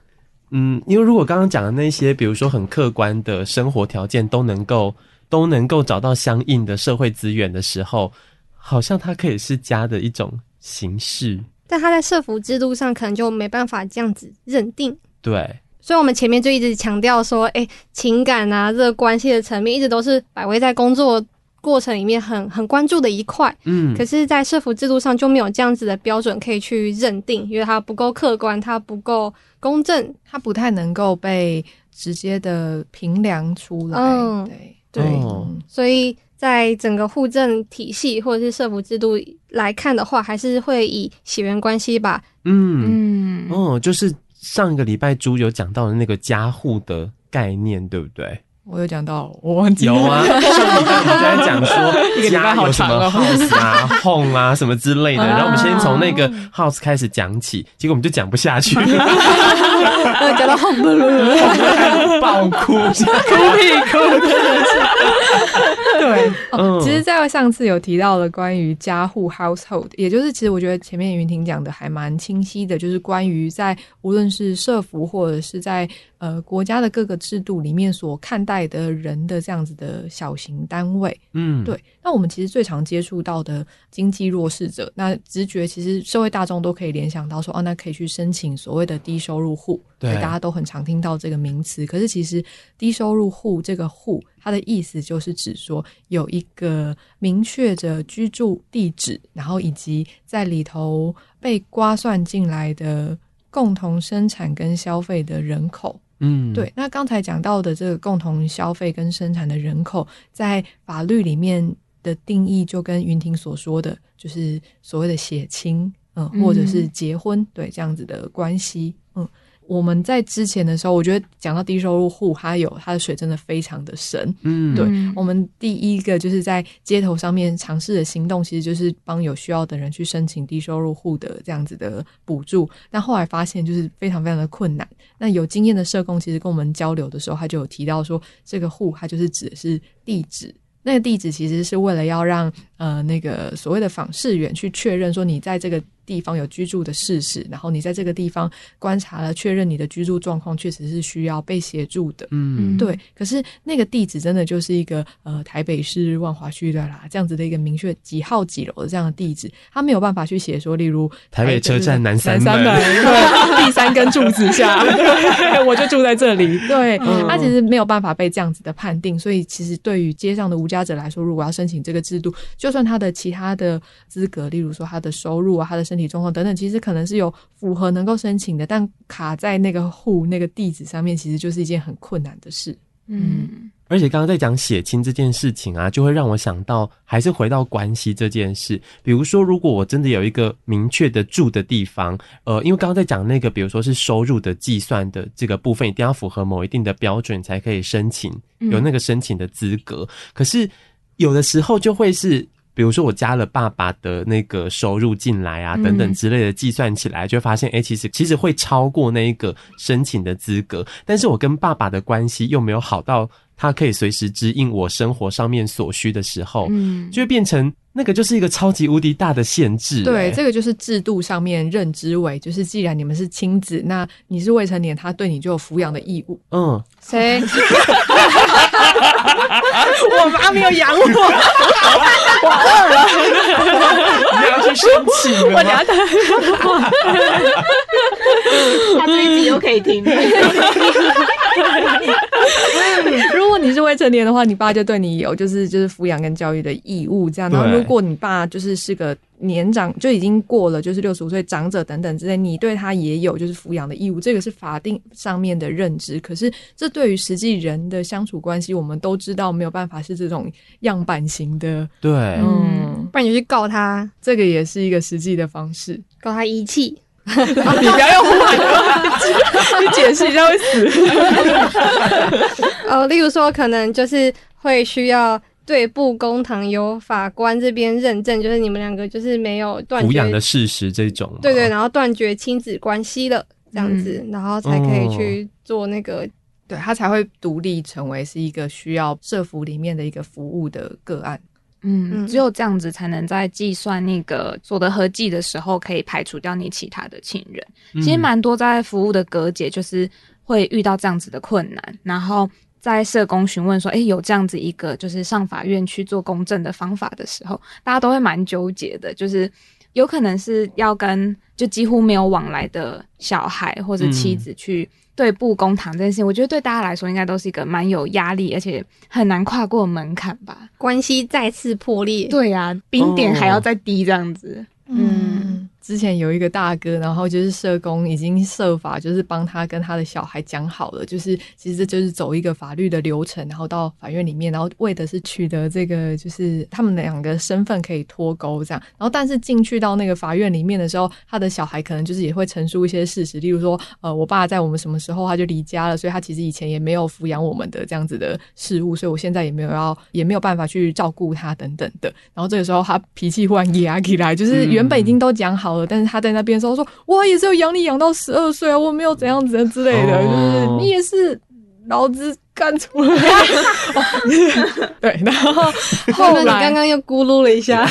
嗯，因为如果刚刚讲的那些，比如说很客观的生活条件都能够。都能够找到相应的社会资源的时候，好像它可以是家的一种形式。但它在社服制度上可能就没办法这样子认定。对，所以我们前面就一直强调说，哎、欸，情感啊，这个关系的层面一直都是百威在工作过程里面很很关注的一块。嗯，可是，在社服制度上就没有这样子的标准可以去认定，因为它不够客观，它不够公正，它不太能够被直接的评量出来。嗯，对。对，哦、所以在整个户政体系或者是社福制度来看的话，还是会以血缘关系吧。嗯嗯，哦，就是上一个礼拜猪有讲到的那个家户的概念，对不对？我有讲到，我忘记有啊。上礼拜我们在讲说，家有什么 house 啊、home 啊什么之类的，然后我们先从那个 house 开始讲起，结果我们就讲不下去，讲到 home 了，爆哭，哭屁哭，对，哦，其实，在上次有提到了关于家户 household，也就是其实我觉得前面云婷讲的还蛮清晰的，就是关于在无论是社福或者是在呃国家的各个制度里面所看待的人的这样子的小型单位，嗯，对。那我们其实最常接触到的经济弱势者，那直觉其实社会大众都可以联想到说，哦，那可以去申请所谓的低收入户，对，大家都很常听到这个名词。可是其实低收入户这个户，它的意思就是指说有一个明确的居住地址，然后以及在里头被刮算进来的共同生产跟消费的人口。嗯，对。那刚才讲到的这个共同消费跟生产的人口，在法律里面的定义，就跟云婷所说的，就是所谓的血亲，嗯，或者是结婚，对，这样子的关系，嗯。我们在之前的时候，我觉得讲到低收入户，它有它的水真的非常的深。嗯，对，我们第一个就是在街头上面尝试的行动，其实就是帮有需要的人去申请低收入户的这样子的补助。但后来发现就是非常非常的困难。那有经验的社工其实跟我们交流的时候，他就有提到说，这个户它就是指的是地址。那个地址其实是为了要让呃那个所谓的访视员去确认说你在这个地方有居住的事实，然后你在这个地方观察了，确认你的居住状况确实是需要被协助的。嗯，对。可是那个地址真的就是一个呃台北市万华区的啦，这样子的一个明确几号几楼的这样的地址，他没有办法去写说，例如台北车站南三门，对，第三根柱子下，我就住在这里。对，他其实没有办法被这样子的判定，所以其实对于街上的无家者来说，如果要申请这个制度，就算他的其他的资格，例如说他的收入啊，他的身体。状况等等，其实可能是有符合能够申请的，但卡在那个户那个地址上面，其实就是一件很困难的事。嗯，而且刚刚在讲血亲这件事情啊，就会让我想到，还是回到关系这件事。比如说，如果我真的有一个明确的住的地方，呃，因为刚刚在讲那个，比如说是收入的计算的这个部分，一定要符合某一定的标准才可以申请，有那个申请的资格。嗯。可是有的时候就会是。比如说，我加了爸爸的那个收入进来啊，等等之类的，计算起来就会发现，哎、欸，其实其实会超过那一个申请的资格。但是我跟爸爸的关系又没有好到他可以随时支应我生活上面所需的时候，嗯，就会变成那个就是一个超级无敌大的限制、欸。对，这个就是制度上面认知为，就是既然你们是亲子，那你是未成年，他对你就有抚养的义务。嗯，谁？我妈没有养我，我饿了。你要去申请了吗？他这一集又可以听。如果你是未成年的话，你爸就对你有就是就是抚养跟教育的义务，这样。然后如果你爸就是是个年长，就已经过了就是六十五岁长者等等之类，你对他也有就是抚养的义务，这个是法定上面的认知。可是这对于实际人的相处关系，我们都知道没有办法是这种样板型的。对，嗯，不然你去告他，这个也是一个实际的方式，告他遗弃。你不要用呼喊，你解释一下会死。哦，例如说，可能就是会需要对簿公堂，由法官这边认证，就是你们两个就是没有断抚养的事实这种。对对，然后断绝亲子关系了，这样子，嗯、然后才可以去做那个，对他才会独立成为是一个需要社服里面的一个服务的个案。嗯，只有这样子才能在计算那个所得合计的时候，可以排除掉你其他的亲人。其实蛮多在服务的隔解，就是会遇到这样子的困难，然后在社工询问说：“诶，有这样子一个就是上法院去做公证的方法的时候，大家都会蛮纠结的，就是有可能是要跟就几乎没有往来的小孩或者妻子去。”对簿公堂这件事情，我觉得对大家来说应该都是一个蛮有压力，而且很难跨过门槛吧。关系再次破裂，对呀、啊，冰点还要再低这样子。嗯，之前有一个大哥，然后就是社工已经设法就是帮他跟他的小孩讲好了，就是其实这就是走一个法律的流程，然后到法院里面，然后为的是取得这个就是他们两个身份可以脱钩这样。然后但是进去到那个法院里面的时候，他的小孩可能就是也会陈述一些事实，例如说，呃，我爸在我们什么时候他就离家了，所以他其实以前也没有抚养我们的这样子的事物，所以我现在也没有要也没有办法去照顾他等等的。然后这个时候他脾气忽然压起来，就是原本已经都讲好了，但是他在那边。时候说，我也是有养你养到十二岁啊，我没有怎样子之类的，就是你也是老子干出来。对，然后后来你刚刚又咕噜了一下，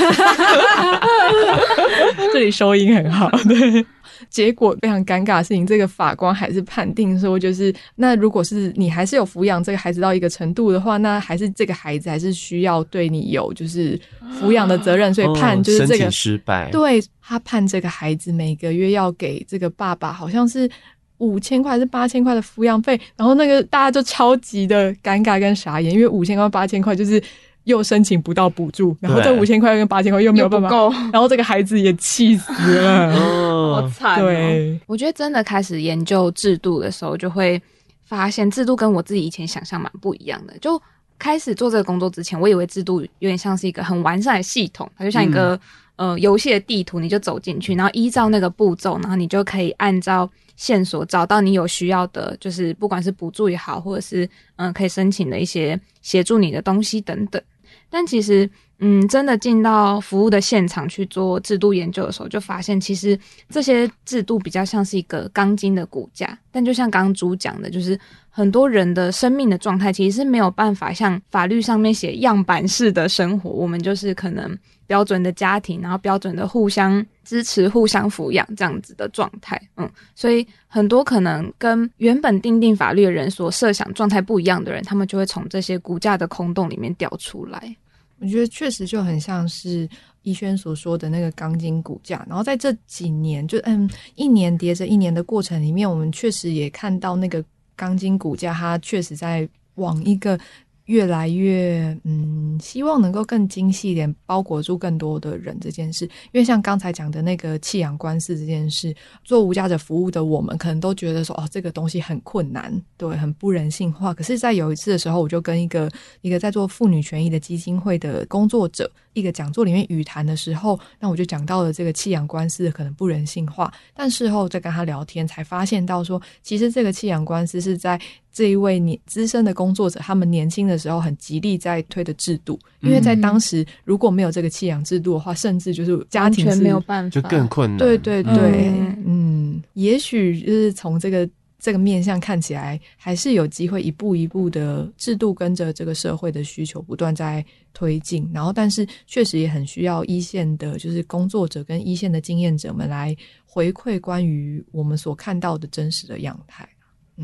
这里收音很好。对。结果非常尴尬的事情，这个法官还是判定说，就是那如果是你还是有抚养这个孩子到一个程度的话，那还是这个孩子还是需要对你有就是抚养的责任，所以判就是这个失败。对，他判这个孩子每个月要给这个爸爸好像是五千块还是八千块的抚养费，然后那个大家就超级的尴尬跟傻眼，因为五千块八千块就是。又申请不到补助，然后这五千块跟八千块又没有办法够，然后这个孩子也气死了，好惨。对，我觉得真的开始研究制度的时候，就会发现制度跟我自己以前想象蛮不一样的。就开始做这个工作之前，我以为制度有点像是一个很完善的系统，它就像一个、嗯、呃游戏的地图，你就走进去，然后依照那个步骤，然后你就可以按照线索找到你有需要的，就是不管是补助也好，或者是嗯、可以申请的一些协助你的东西等等。但其实，嗯，真的进到服务的现场去做制度研究的时候，就发现其实这些制度比较像是一个钢筋的骨架。但就像刚刚朱讲的，就是很多人的生命的状态其实是没有办法像法律上面写样板式的生活。我们就是可能标准的家庭，然后标准的互相支持、互相抚养这样子的状态。嗯，所以很多可能跟原本订定法律的人所设想状态不一样的人，他们就会从这些骨架的空洞里面掉出来。我觉得确实就很像是逸轩所说的那个钢筋骨架，然后在这几年，就嗯，一年叠着一年的过程里面，我们确实也看到那个钢筋骨架，它确实在往一个。越来越嗯，希望能够更精细一点，包裹住更多的人这件事。因为像刚才讲的那个弃养官司这件事，做无家者服务的我们，可能都觉得说，哦，这个东西很困难，对，很不人性化。可是，在有一次的时候，我就跟一个一个在做妇女权益的基金会的工作者，一个讲座里面语谈的时候，那我就讲到了这个弃养官司可能不人性化。但事后再跟他聊天，才发现到说，其实这个弃养官司是在。这一位年资深的工作者，他们年轻的时候很极力在推的制度，因为在当时如果没有这个弃养制度的话，甚至就是家庭是没有办法，就更困难。对对对，嗯，嗯，也许就是从这个这个面向看起来，还是有机会一步一步的制度跟着这个社会的需求不断在推进。然后，但是确实也很需要一线的，就是工作者跟一线的经验者们来回馈关于我们所看到的真实的样态。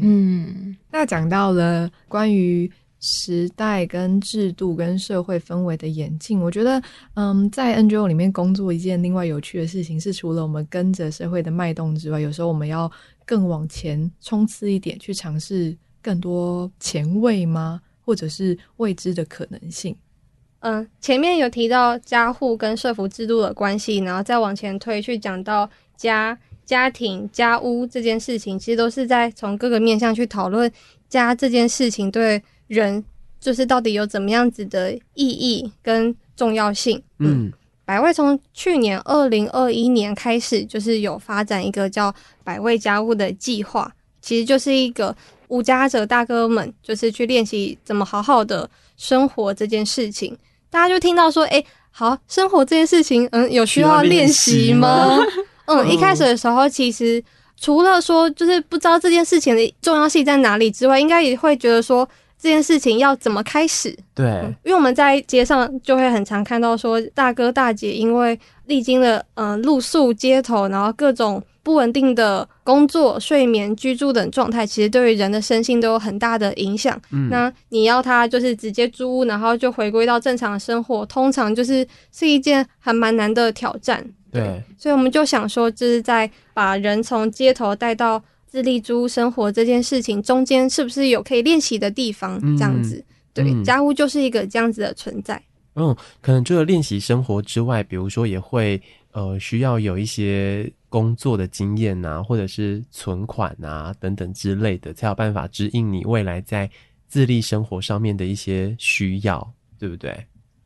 嗯，那讲到了关于时代跟制度跟社会氛围的演进，我觉得，嗯，在 NGO 里面工作一件另外有趣的事情是，除了我们跟着社会的脉动之外，有时候我们要更往前冲刺一点，去尝试更多前卫吗？或者是未知的可能性？嗯，前面有提到家户跟社服制度的关系，然后再往前推去讲到家。家庭、家屋这件事情，其实都是在从各个面向去讨论家这件事情对人，就是到底有怎么样子的意义跟重要性。嗯，百味从去年二零二一年开始，就是有发展一个叫“百味家务”的计划，其实就是一个无家者大哥们，就是去练习怎么好好的生活这件事情。大家就听到说，哎、欸，好，生活这件事情，嗯，有需要练习吗？嗯，一开始的时候，其实除了说就是不知道这件事情的重要性在哪里之外，应该也会觉得说这件事情要怎么开始。对，因为我们在街上就会很常看到说大哥大姐因为历经了嗯露宿街头，然后各种不稳定的工作、睡眠、居住等状态，其实对于人的身心都有很大的影响。嗯，那你要他就是直接租屋，然后就回归到正常的生活，通常就是是一件还蛮难的挑战。对，所以我们就想说，就是在把人从街头带到自立租屋生活这件事情中间，是不是有可以练习的地方？这样子，嗯、对，嗯、家屋就是一个这样子的存在。嗯，可能除了练习生活之外，比如说也会呃需要有一些工作的经验啊，或者是存款啊等等之类的，才有办法指引你未来在自立生活上面的一些需要，对不对？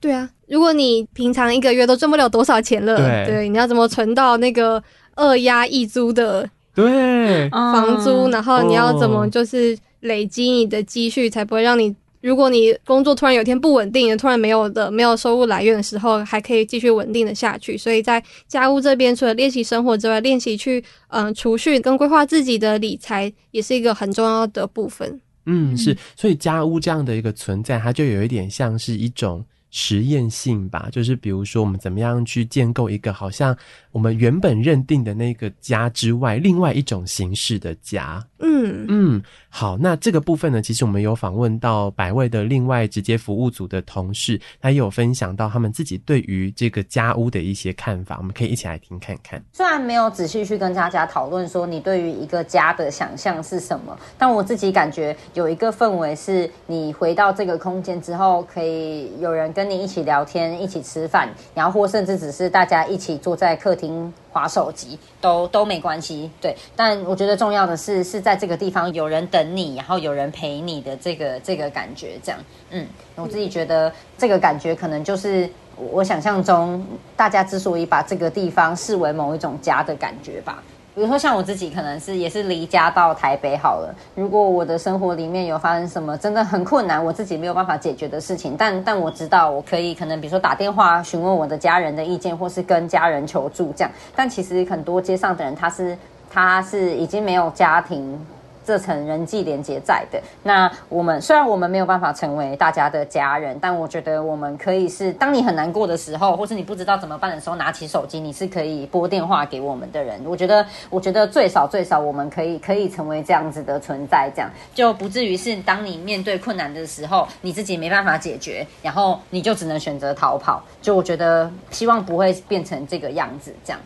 对啊，如果你平常一个月都赚不了多少钱了，对，对，你要怎么存到那个二押一租的对房租？然后你要怎么就是累积你的积蓄，才不会让你，如果你工作突然有一天不稳定，突然没有的没有收入来源的时候，还可以继续稳定的下去。所以在家务这边，除了练习生活之外，练习去嗯储蓄跟规划自己的理财，也是一个很重要的部分。嗯，是，所以家务这样的一个存在，它就有一点像是一种。实验性吧，就是比如说我们怎么样去建构一个好像我们原本认定的那个家之外，另外一种形式的家。嗯嗯，好，那这个部分呢，其实我们有访问到百位的另外直接服务组的同事，他也有分享到他们自己对于这个家屋的一些看法，我们可以一起来听看看。虽然没有仔细去跟大家讨论说你对于一个家的想象是什么，但我自己感觉有一个氛围是，你回到这个空间之后，可以有人跟。跟你一起聊天，一起吃饭，然后或甚至只是大家一起坐在客厅划手机，都都没关系。对，但我觉得重要的是，是在这个地方有人等你，然后有人陪你的这个这个感觉，这样。嗯，我自己觉得这个感觉可能就是我想象中大家之所以把这个地方视为某一种家的感觉吧。比如说像我自己，可能是也是离家到台北好了。如果我的生活里面有发生什么真的很困难，我自己没有办法解决的事情，但但我知道我可以可能比如说打电话询问我的家人的意见，或是跟家人求助这样。但其实很多街上的人，他是他是已经没有家庭。这层人际连接在的，那我们虽然我们没有办法成为大家的家人，但我觉得我们可以是，当你很难过的时候，或是你不知道怎么办的时候，拿起手机，你是可以拨电话给我们的人。我觉得，我觉得最少最少，我们可以可以成为这样子的存在，这样就不至于是当你面对困难的时候，你自己没办法解决，然后你就只能选择逃跑。就我觉得，希望不会变成这个样子。这样，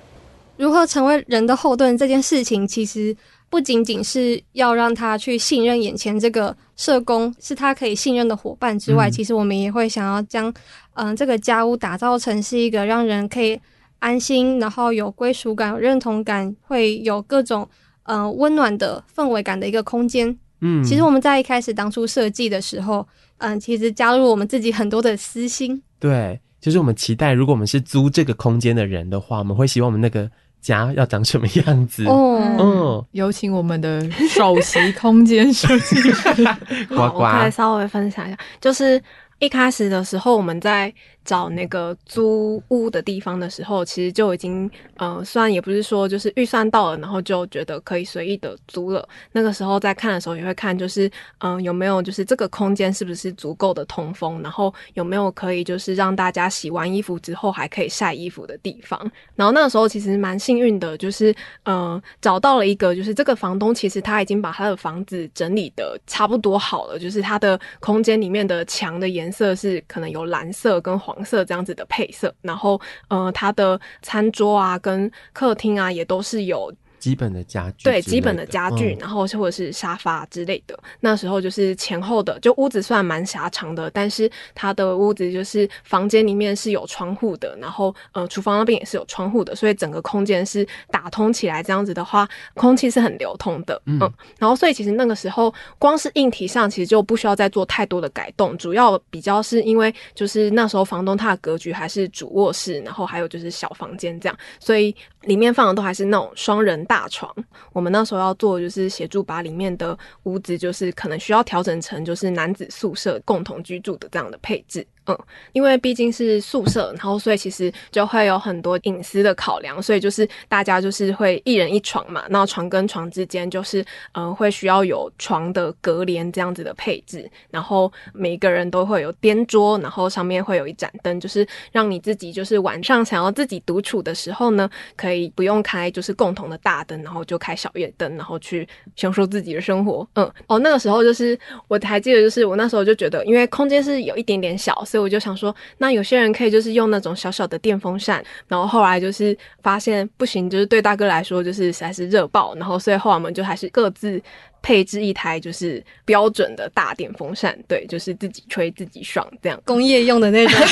如何成为人的后盾这件事情，其实。不仅仅是要让他去信任眼前这个社工是他可以信任的伙伴之外，嗯、其实我们也会想要将嗯、呃、这个家屋打造成是一个让人可以安心，然后有归属感、有认同感，会有各种嗯、呃、温暖的氛围感的一个空间。嗯，其实我们在一开始当初设计的时候，嗯、呃，其实加入我们自己很多的私心。对，就是我们期待，如果我们是租这个空间的人的话，我们会希望我们那个。家要长什么样子？哦，嗯，有请我们的首席空间设计师 呱呱，我可以稍微分享一下，就是一开始的时候我们在。找那个租屋的地方的时候，其实就已经，呃，虽然也不是说就是预算到了，然后就觉得可以随意的租了。那个时候在看的时候，也会看就是，嗯、有没有就是这个空间是不是足够的通风，然后有没有可以就是让大家洗完衣服之后还可以晒衣服的地方。然后那个时候其实蛮幸运的，就是，呃，找到了一个，就是这个房东其实他已经把他的房子整理的差不多好了，就是他的空间里面的墙的颜色是可能有蓝色跟黄。黄色这样子的配色，然后呃，它的餐桌啊跟客厅啊也都是有。基本的家具，对，基本的家具，然后或者是沙发之类的。那时候就是前后的，就屋子算蛮狭长的，但是它的屋子就是房间里面是有窗户的，然后呃，厨房那边也是有窗户的，所以整个空间是打通起来。这样子的话，空气是很流通的，嗯。然后所以其实那个时候，光是硬体上其实就不需要再做太多的改动，主要比较是因为就是那时候房东他的格局还是主卧室，然后还有就是小房间这样，所以里面放的都还是那种双人大。大床，我们那时候要做就是协助把里面的屋子，就是可能需要调整成就是男子宿舍共同居住的这样的配置。嗯，因为毕竟是宿舍，然后所以其实就会有很多隐私的考量，所以就是大家就是会一人一床嘛，那床跟床之间就是嗯、会需要有床的隔帘这样子的配置，然后每个人都会有颠桌，然后上面会有一盏灯，就是让你自己就是晚上想要自己独处的时候呢，可以不用开就是共同的大灯，然后就开小夜灯，然后去享受自己的生活。嗯，哦，那个时候就是我还记得，就是我那时候就觉得，因为空间是有一点点小。所以我就想说，那有些人可以就是用那种小小的电风扇，然后后来就是发现不行，就是对大哥来说就是实在是热爆，然后所以后来我们就还是各自配置一台就是标准的大电风扇，对，就是自己吹自己爽这样，工业用的那种。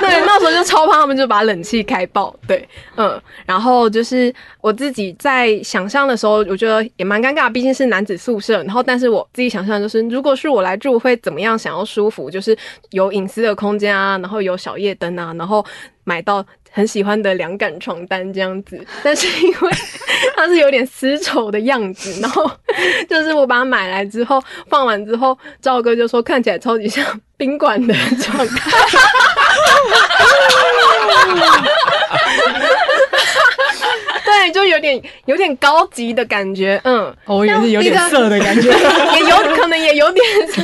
对，那时候就超怕他们就把冷气开爆，对，嗯，然后就是我自己在想象的时候，我觉得也蛮尴尬，毕竟是男子宿舍，然后但是我自己想象就是，如果是我来住会怎么样？想要舒服，就是有隐私的空间啊，然后有小夜灯啊，然后买到。很喜欢的凉感床单这样子，但是因为它是有点丝绸的样子，然后就是我把它买来之后放完之后，赵哥就说看起来超级像宾馆的床单，对，就有点有点高级的感觉，嗯，我以为是有点色的感觉，也有可能也有点色，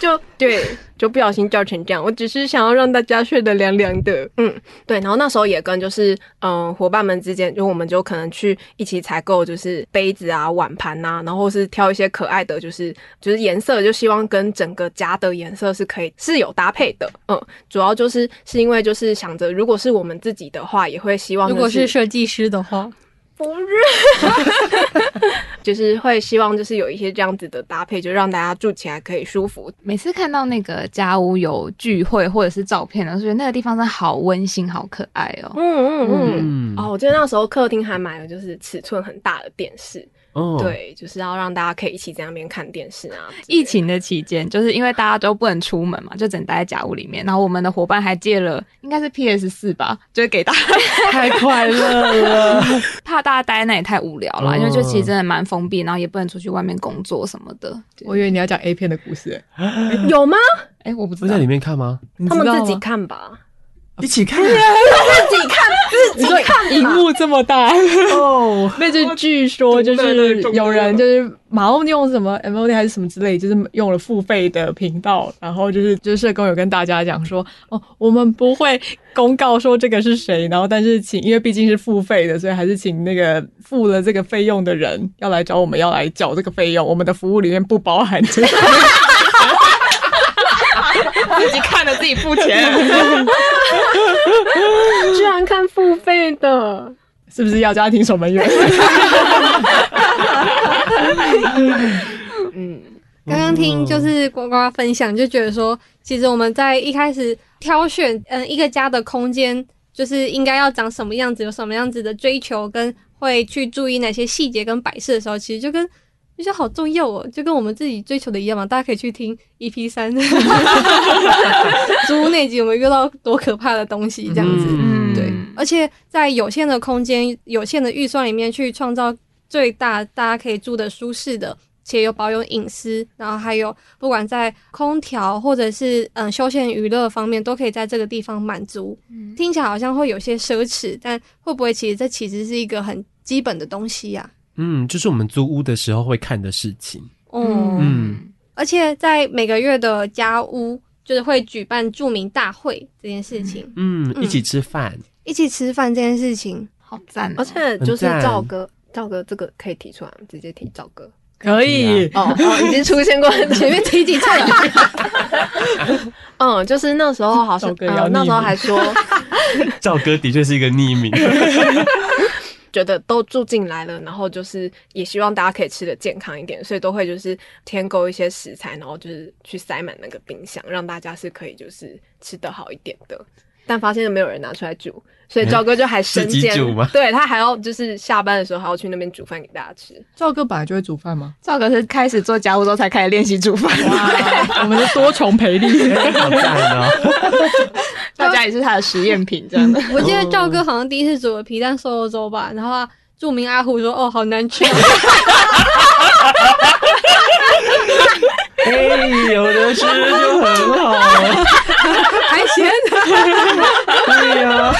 就对。就不小心叫成这样，我只是想要让大家睡得凉凉的，嗯，对。然后那时候也跟就是嗯伙伴们之间，就我们就可能去一起采购，就是杯子啊、碗盘啊，然后是挑一些可爱的，就是就是颜色，就希望跟整个家的颜色是可以是有搭配的，嗯。主要就是是因为就是想着，如果是我们自己的话，也会希望、就是、如果是设计师的话。不是，就是会希望就是有一些这样子的搭配，就让大家住起来可以舒服。每次看到那个家屋有聚会或者是照片的时候，觉得那个地方真的好温馨、好可爱哦。嗯嗯嗯。嗯哦，我记得那时候客厅还买了就是尺寸很大的电视。哦，对，就是要让大家可以一起在那边看电视啊。疫情的期间，就是因为大家都不能出门嘛，就只能待在家屋里面。然后我们的伙伴还借了，应该是 PS 四吧，就是给大家 太快乐了，怕大家待在那里太无聊了，哦、因为就其实真的蛮封闭，然后也不能出去外面工作什么的。我以为你要讲 A 片的故事，欸、有吗？哎、欸，我不知道，不在里面看吗？他们自己看吧。一起看，自己看，自己看，荧幕这么大哦。那就据说就是有人就是马上用什么 MOD 还是什么之类，就是用了付费的频道，然后就是 就是社工有跟大家讲说，哦，我们不会公告说这个是谁，然后但是请，因为毕竟是付费的，所以还是请那个付了这个费用的人要来找我们，要来缴这个费用，我们的服务里面不包含这个。自己看着自己付钱，居然看付费的，是不是要家庭守门员？嗯，刚刚听就是呱呱分享，就觉得说，其实我们在一开始挑选嗯一个家的空间，就是应该要长什么样子，有什么样子的追求，跟会去注意哪些细节跟摆设的时候，其实就跟。就觉得好重要哦，就跟我们自己追求的一样嘛。大家可以去听 EP 三，租屋那集，我们遇到多可怕的东西，这样子。嗯，对。而且在有限的空间、有限的预算里面，去创造最大大家可以住的舒适的，且又保有隐私，然后还有不管在空调或者是嗯休闲娱乐方面，都可以在这个地方满足。嗯，听起来好像会有些奢侈，但会不会其实这其实是一个很基本的东西呀？嗯，就是我们租屋的时候会看的事情。嗯嗯，而且在每个月的家屋，就是会举办著名大会这件事情。嗯，嗯，一起吃饭，一起吃饭这件事情好赞哦。而且就是赵哥，赵哥这个可以提出来，直接提赵哥。可以哦哦，已经出现过，前面提几次。嗯，就是那时候好像，嗯，那时候还说，赵哥的确是一个匿名。觉得都住进来了，然后就是也希望大家可以吃得健康一点，所以都会就是添购一些食材，然后就是去塞满那个冰箱，让大家是可以就是吃得好一点的。但发现没有人拿出来煮，所以赵哥就还身兼，对，他还要就是下班的时候还要去那边煮饭给大家吃。赵哥本来就会煮饭吗？赵哥是开始做家务之后才开始练习煮饭。哇，我们的多重培力，好赞哦！大家也是他的实验品，这样的。我记得赵哥好像第一次煮了皮蛋瘦肉粥吧，然后著名阿虎说：“哦，好难吃。”哎，有的吃就很好，还咸。对呀，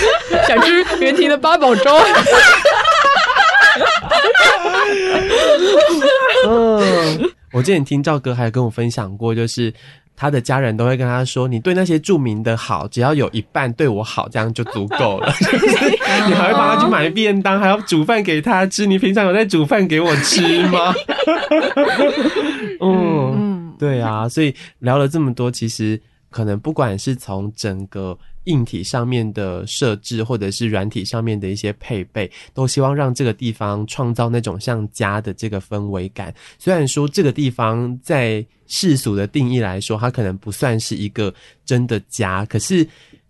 想吃原婷的八宝粥。嗯，我之前听赵哥还跟我分享过，就是他的家人都会跟他说：“你对那些著名的好，只要有一半对我好，这样就足够了。”你还会帮他去买便当，还要煮饭给他吃。你平常有在煮饭给我吃吗？嗯。对啊，所以聊了这么多，其实可能不管是从整个硬体上面的设置，或者是软体上面的一些配备，都希望让这个地方创造那种像家的这个氛围感。虽然说这个地方在世俗的定义来说，它可能不算是一个真的家，可是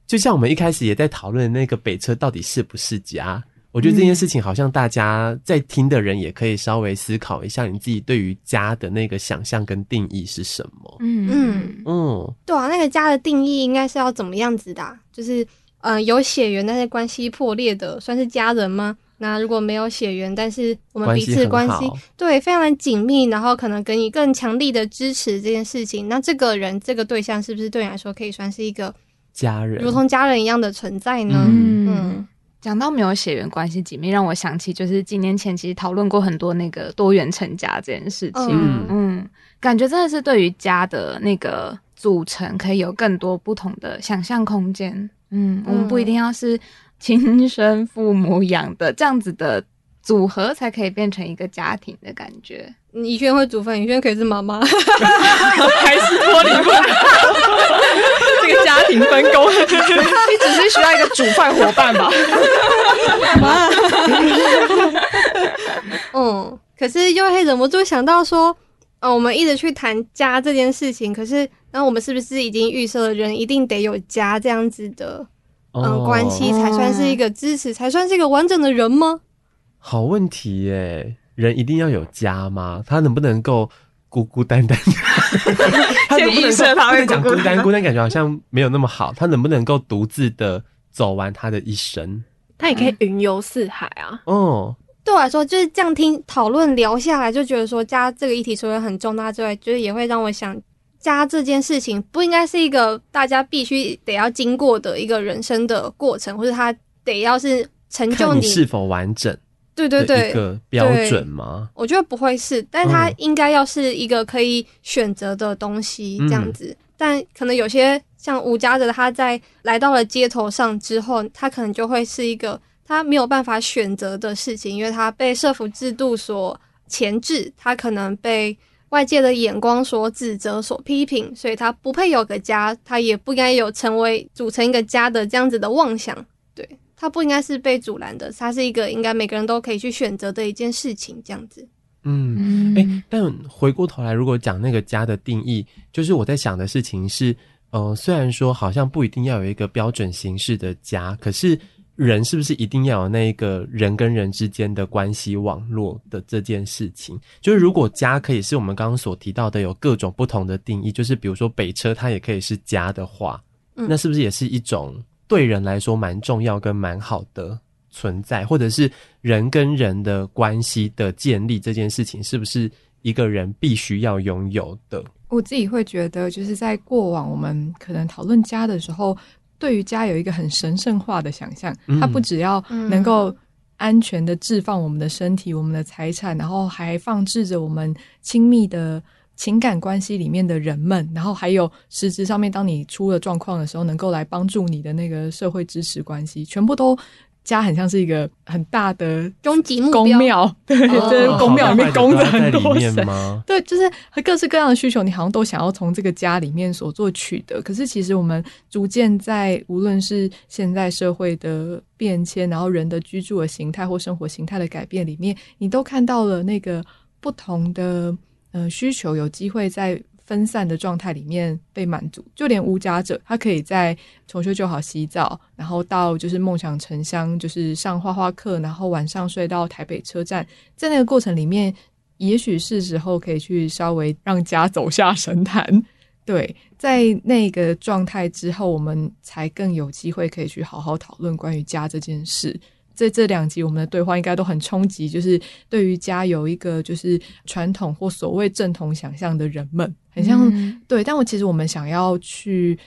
就像我们一开始也在讨论那个北车到底是不是家？我觉得这件事情好像大家在听的人也可以稍微思考一下，你自己对于家的那个想象跟定义是什么？嗯嗯嗯，对啊，那个家的定义应该是要怎么样子的啊？就是嗯、呃，有血缘但是关系破裂的，算是家人吗？那如果没有血缘，但是我们彼此关系对非常的紧密，然后可能给你更强力的支持这件事情，那这个人这个对象是不是对你来说可以算是一个家人，如同家人一样的存在呢？嗯。嗯讲到没有血缘关系紧密，让我想起就是几年前其实讨论过很多那个多元成家这件事情。嗯，嗯，感觉真的是对于家的那个组成可以有更多不同的想象空间。嗯，嗯，我们不一定要是亲生父母养的这样子的组合才可以变成一个家庭的感觉。以轩会煮饭，以轩可以是妈妈，还是脱离不了这个家庭分工？你只是需要一个煮饭伙伴吧？妈。嗯，可是又会忍不住想到说，嗯，我们一直去谈家这件事情，可是那我们是不是已经预设了人一定得有家这样子的嗯关系，才算是一个支持，才算是一个完整的人吗？好问题耶。人一定要有家吗？他能不能够孤孤单单？他能不能够他会讲孤单？孤单感觉好像没有那么好。他能不能够独自的走完他的一生？他也可以云游四海啊。哦、嗯，对我来说，就是这样听讨论聊下来，就觉得说家这个议题除了很重大之外，就是也会让我想，家这件事情不应该是一个大家必须得要经过的一个人生的过程，或者他得要是成就你，你是否完整。对对对，一个标准吗？我觉得不会是，但它应该要是一个可以选择的东西，这样子。嗯、但可能有些像无家的，他在来到了街头上之后，他可能就会是一个他没有办法选择的事情，因为他被社福制度所钳制，他可能被外界的眼光所指责、所批评，所以他不配有个家，他也不该有成为组成一个家的这样子的妄想。对。它不应该是被阻拦的，它是一个应该每个人都可以去选择的一件事情，这样子。嗯，哎、欸，但回过头来，如果讲那个家的定义，就是我在想的事情是，呃，虽然说好像不一定要有一个标准形式的家，可是人是不是一定要有那一个人跟人之间的关系网络的这件事情？就是如果家可以是我们刚刚所提到的有各种不同的定义，就是比如说北车它也可以是家的话，那是不是也是一种？对人来说蛮重要跟蛮好的存在，或者是人跟人的关系的建立这件事情，是不是一个人必须要拥有的？我自己会觉得，就是在过往我们可能讨论家的时候，对于家有一个很神圣化的想象，它不只要能够安全的置放我们的身体、我们的财产，然后还放置着我们亲密的。情感关系里面的人们，然后还有实质上面，当你出了状况的时候，能够来帮助你的那个社会支持关系，全部都家很像是一个很大的终极目标。宫庙，对，就是宫庙里面供着很多神吗？对，就是各式各样的需求，你好像都想要从这个家里面所做取得。可是其实我们逐渐在无论是现在社会的变迁，然后人的居住的形态或生活形态的改变里面，你都看到了那个不同的。呃，需求有机会在分散的状态里面被满足，就连无家者，他可以在重修旧好洗澡，然后到就是梦想城乡，就是上画画课，然后晚上睡到台北车站，在那个过程里面，也许是时候可以去稍微让家走下神坛。对，在那个状态之后，我们才更有机会可以去好好讨论关于家这件事。在这两集，我们的对话应该都很冲击，就是对于家有一个就是传统或所谓正统想象的人们，很像、嗯、对。但我其实我们想要去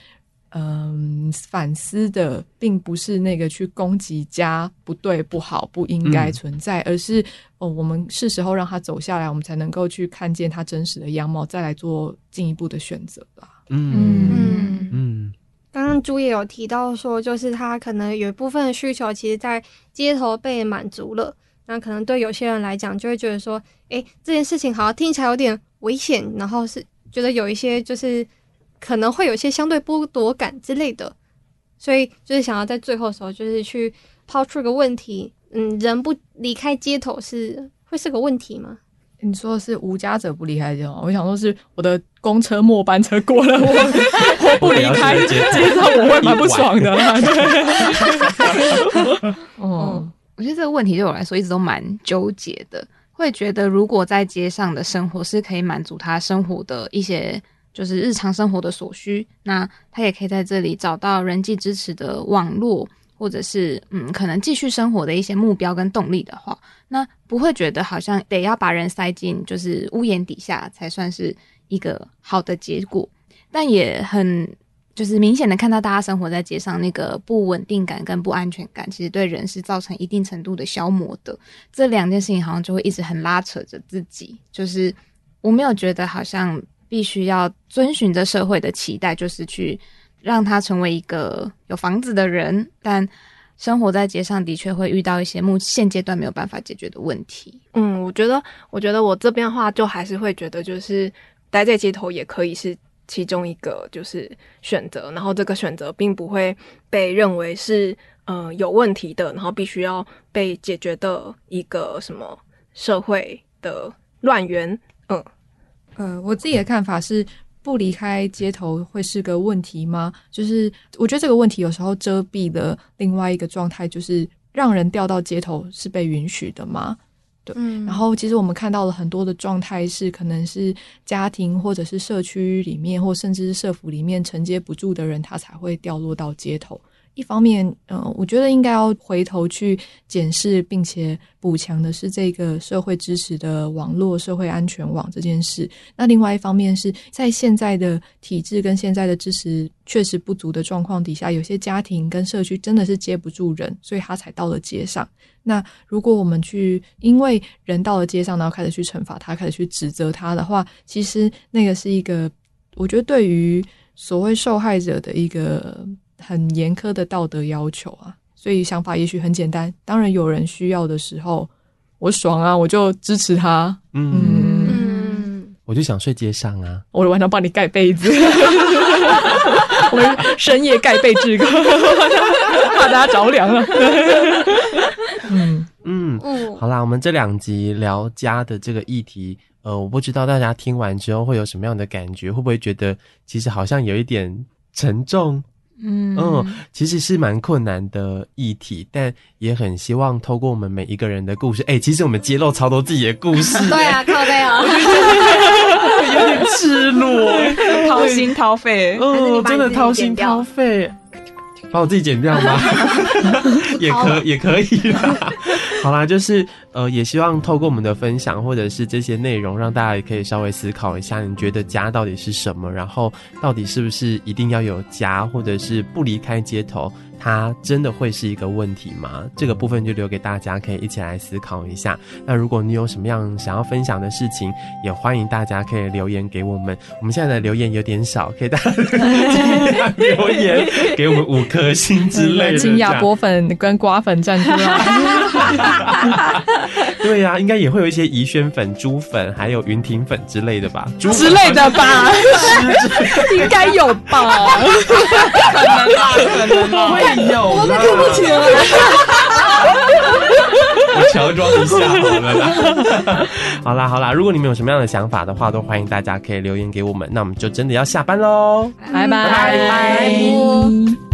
嗯、呃、反思的，并不是那个去攻击家不对、不好、不应该存在，嗯、而是哦，我们是时候让他走下来，我们才能够去看见他真实的样貌，再来做进一步的选择吧。嗯嗯嗯。嗯刚刚朱也有提到说，就是他可能有一部分需求，其实在街头被满足了。那可能对有些人来讲，就会觉得说，诶，这件事情好像听起来有点危险，然后是觉得有一些就是可能会有一些相对剥夺感之类的。所以就是想要在最后的时候，就是去抛出一个问题：嗯，人不离开街头是会是个问题吗？你说的是无家者不离开街头，我想说是我的公车末班车过了，我我 不离开街头，我会蛮不爽的。哦，我觉得这个问题对我来说一直都蛮纠结的，会觉得如果在街上的生活是可以满足他生活的一些。就是日常生活的所需，那他也可以在这里找到人际支持的网络，或者是嗯，可能继续生活的一些目标跟动力的话，那不会觉得好像得要把人塞进就是屋檐底下才算是一个好的结果，但也很就是明显的看到大家生活在街上那个不稳定感跟不安全感，其实对人是造成一定程度的消磨的。这两件事情好像就会一直很拉扯着自己，就是我没有觉得好像。必须要遵循着社会的期待，就是去让他成为一个有房子的人。但生活在街上的确会遇到一些目现阶段没有办法解决的问题。嗯，我觉得，我觉得我这边的话，就还是会觉得，就是待在街头也可以是其中一个就是选择。然后这个选择并不会被认为是呃有问题的，然后必须要被解决的一个什么社会的乱源。嗯。呃，我自己的看法是，不离开街头会是个问题吗？就是我觉得这个问题有时候遮蔽的另外一个状态，就是让人掉到街头是被允许的吗？对。然后其实我们看到了很多的状态是，可能是家庭或者是社区里面，或甚至是社福里面承接不住的人，他才会掉落到街头。一方面，呃，我觉得应该要回头去检视，并且补强的是这个社会支持的网络、社会安全网这件事。那另外一方面是在现在的体制跟现在的支持确实不足的状况底下，有些家庭跟社区真的是接不住人，所以他才到了街上。那如果我们去因为人到了街上，然后开始去惩罚他，开始去指责他的话，其实那个是一个，我觉得对于所谓受害者的一个。很严苛的道德要求啊，所以想法也许很简单。当然有人需要的时候，我爽啊，我就支持他。嗯，嗯，我就想睡街上啊，我晚上帮你盖被子，我们深夜盖被志工，怕大家着凉了。嗯嗯嗯，好啦，我们这两集聊家的这个议题，呃，我不知道大家听完之后会有什么样的感觉，会不会觉得其实好像有一点沉重？嗯。嗯，其实是蛮困难的议题，但也很希望透过我们每一个人的故事，哎、欸，其实我们揭露超多自己的故事。对啊，靠背啊，有点赤裸，掏心掏肺，嗯，真的掏心掏肺。把我自己剪掉吗？也可也可以啦。好啦，就是呃，也希望透过我们的分享或者是这些内容，让大家也可以稍微思考一下，你觉得家到底是什么？然后到底是不是一定要有家，或者是不离开街头？它真的会是一个问题吗？这个部分就留给大家，可以一起来思考一下。那如果你有什么样想要分享的事情，也欢迎大家可以留言给我们。我们现在的留言有点少，可以大家留言给我们五颗星之类的。请亚波粉跟瓜粉站出来。对呀、啊，应该也会有一些怡萱粉、猪粉，还有云婷粉之类的吧？猪之类的吧？应该有 吧？可能吧，可能吧。有，我们听不清了。我乔装一下好了啦。好啦好啦，如果你们有什么样的想法的话，都欢迎大家可以留言给我们。那我们就真的要下班喽，拜拜拜拜。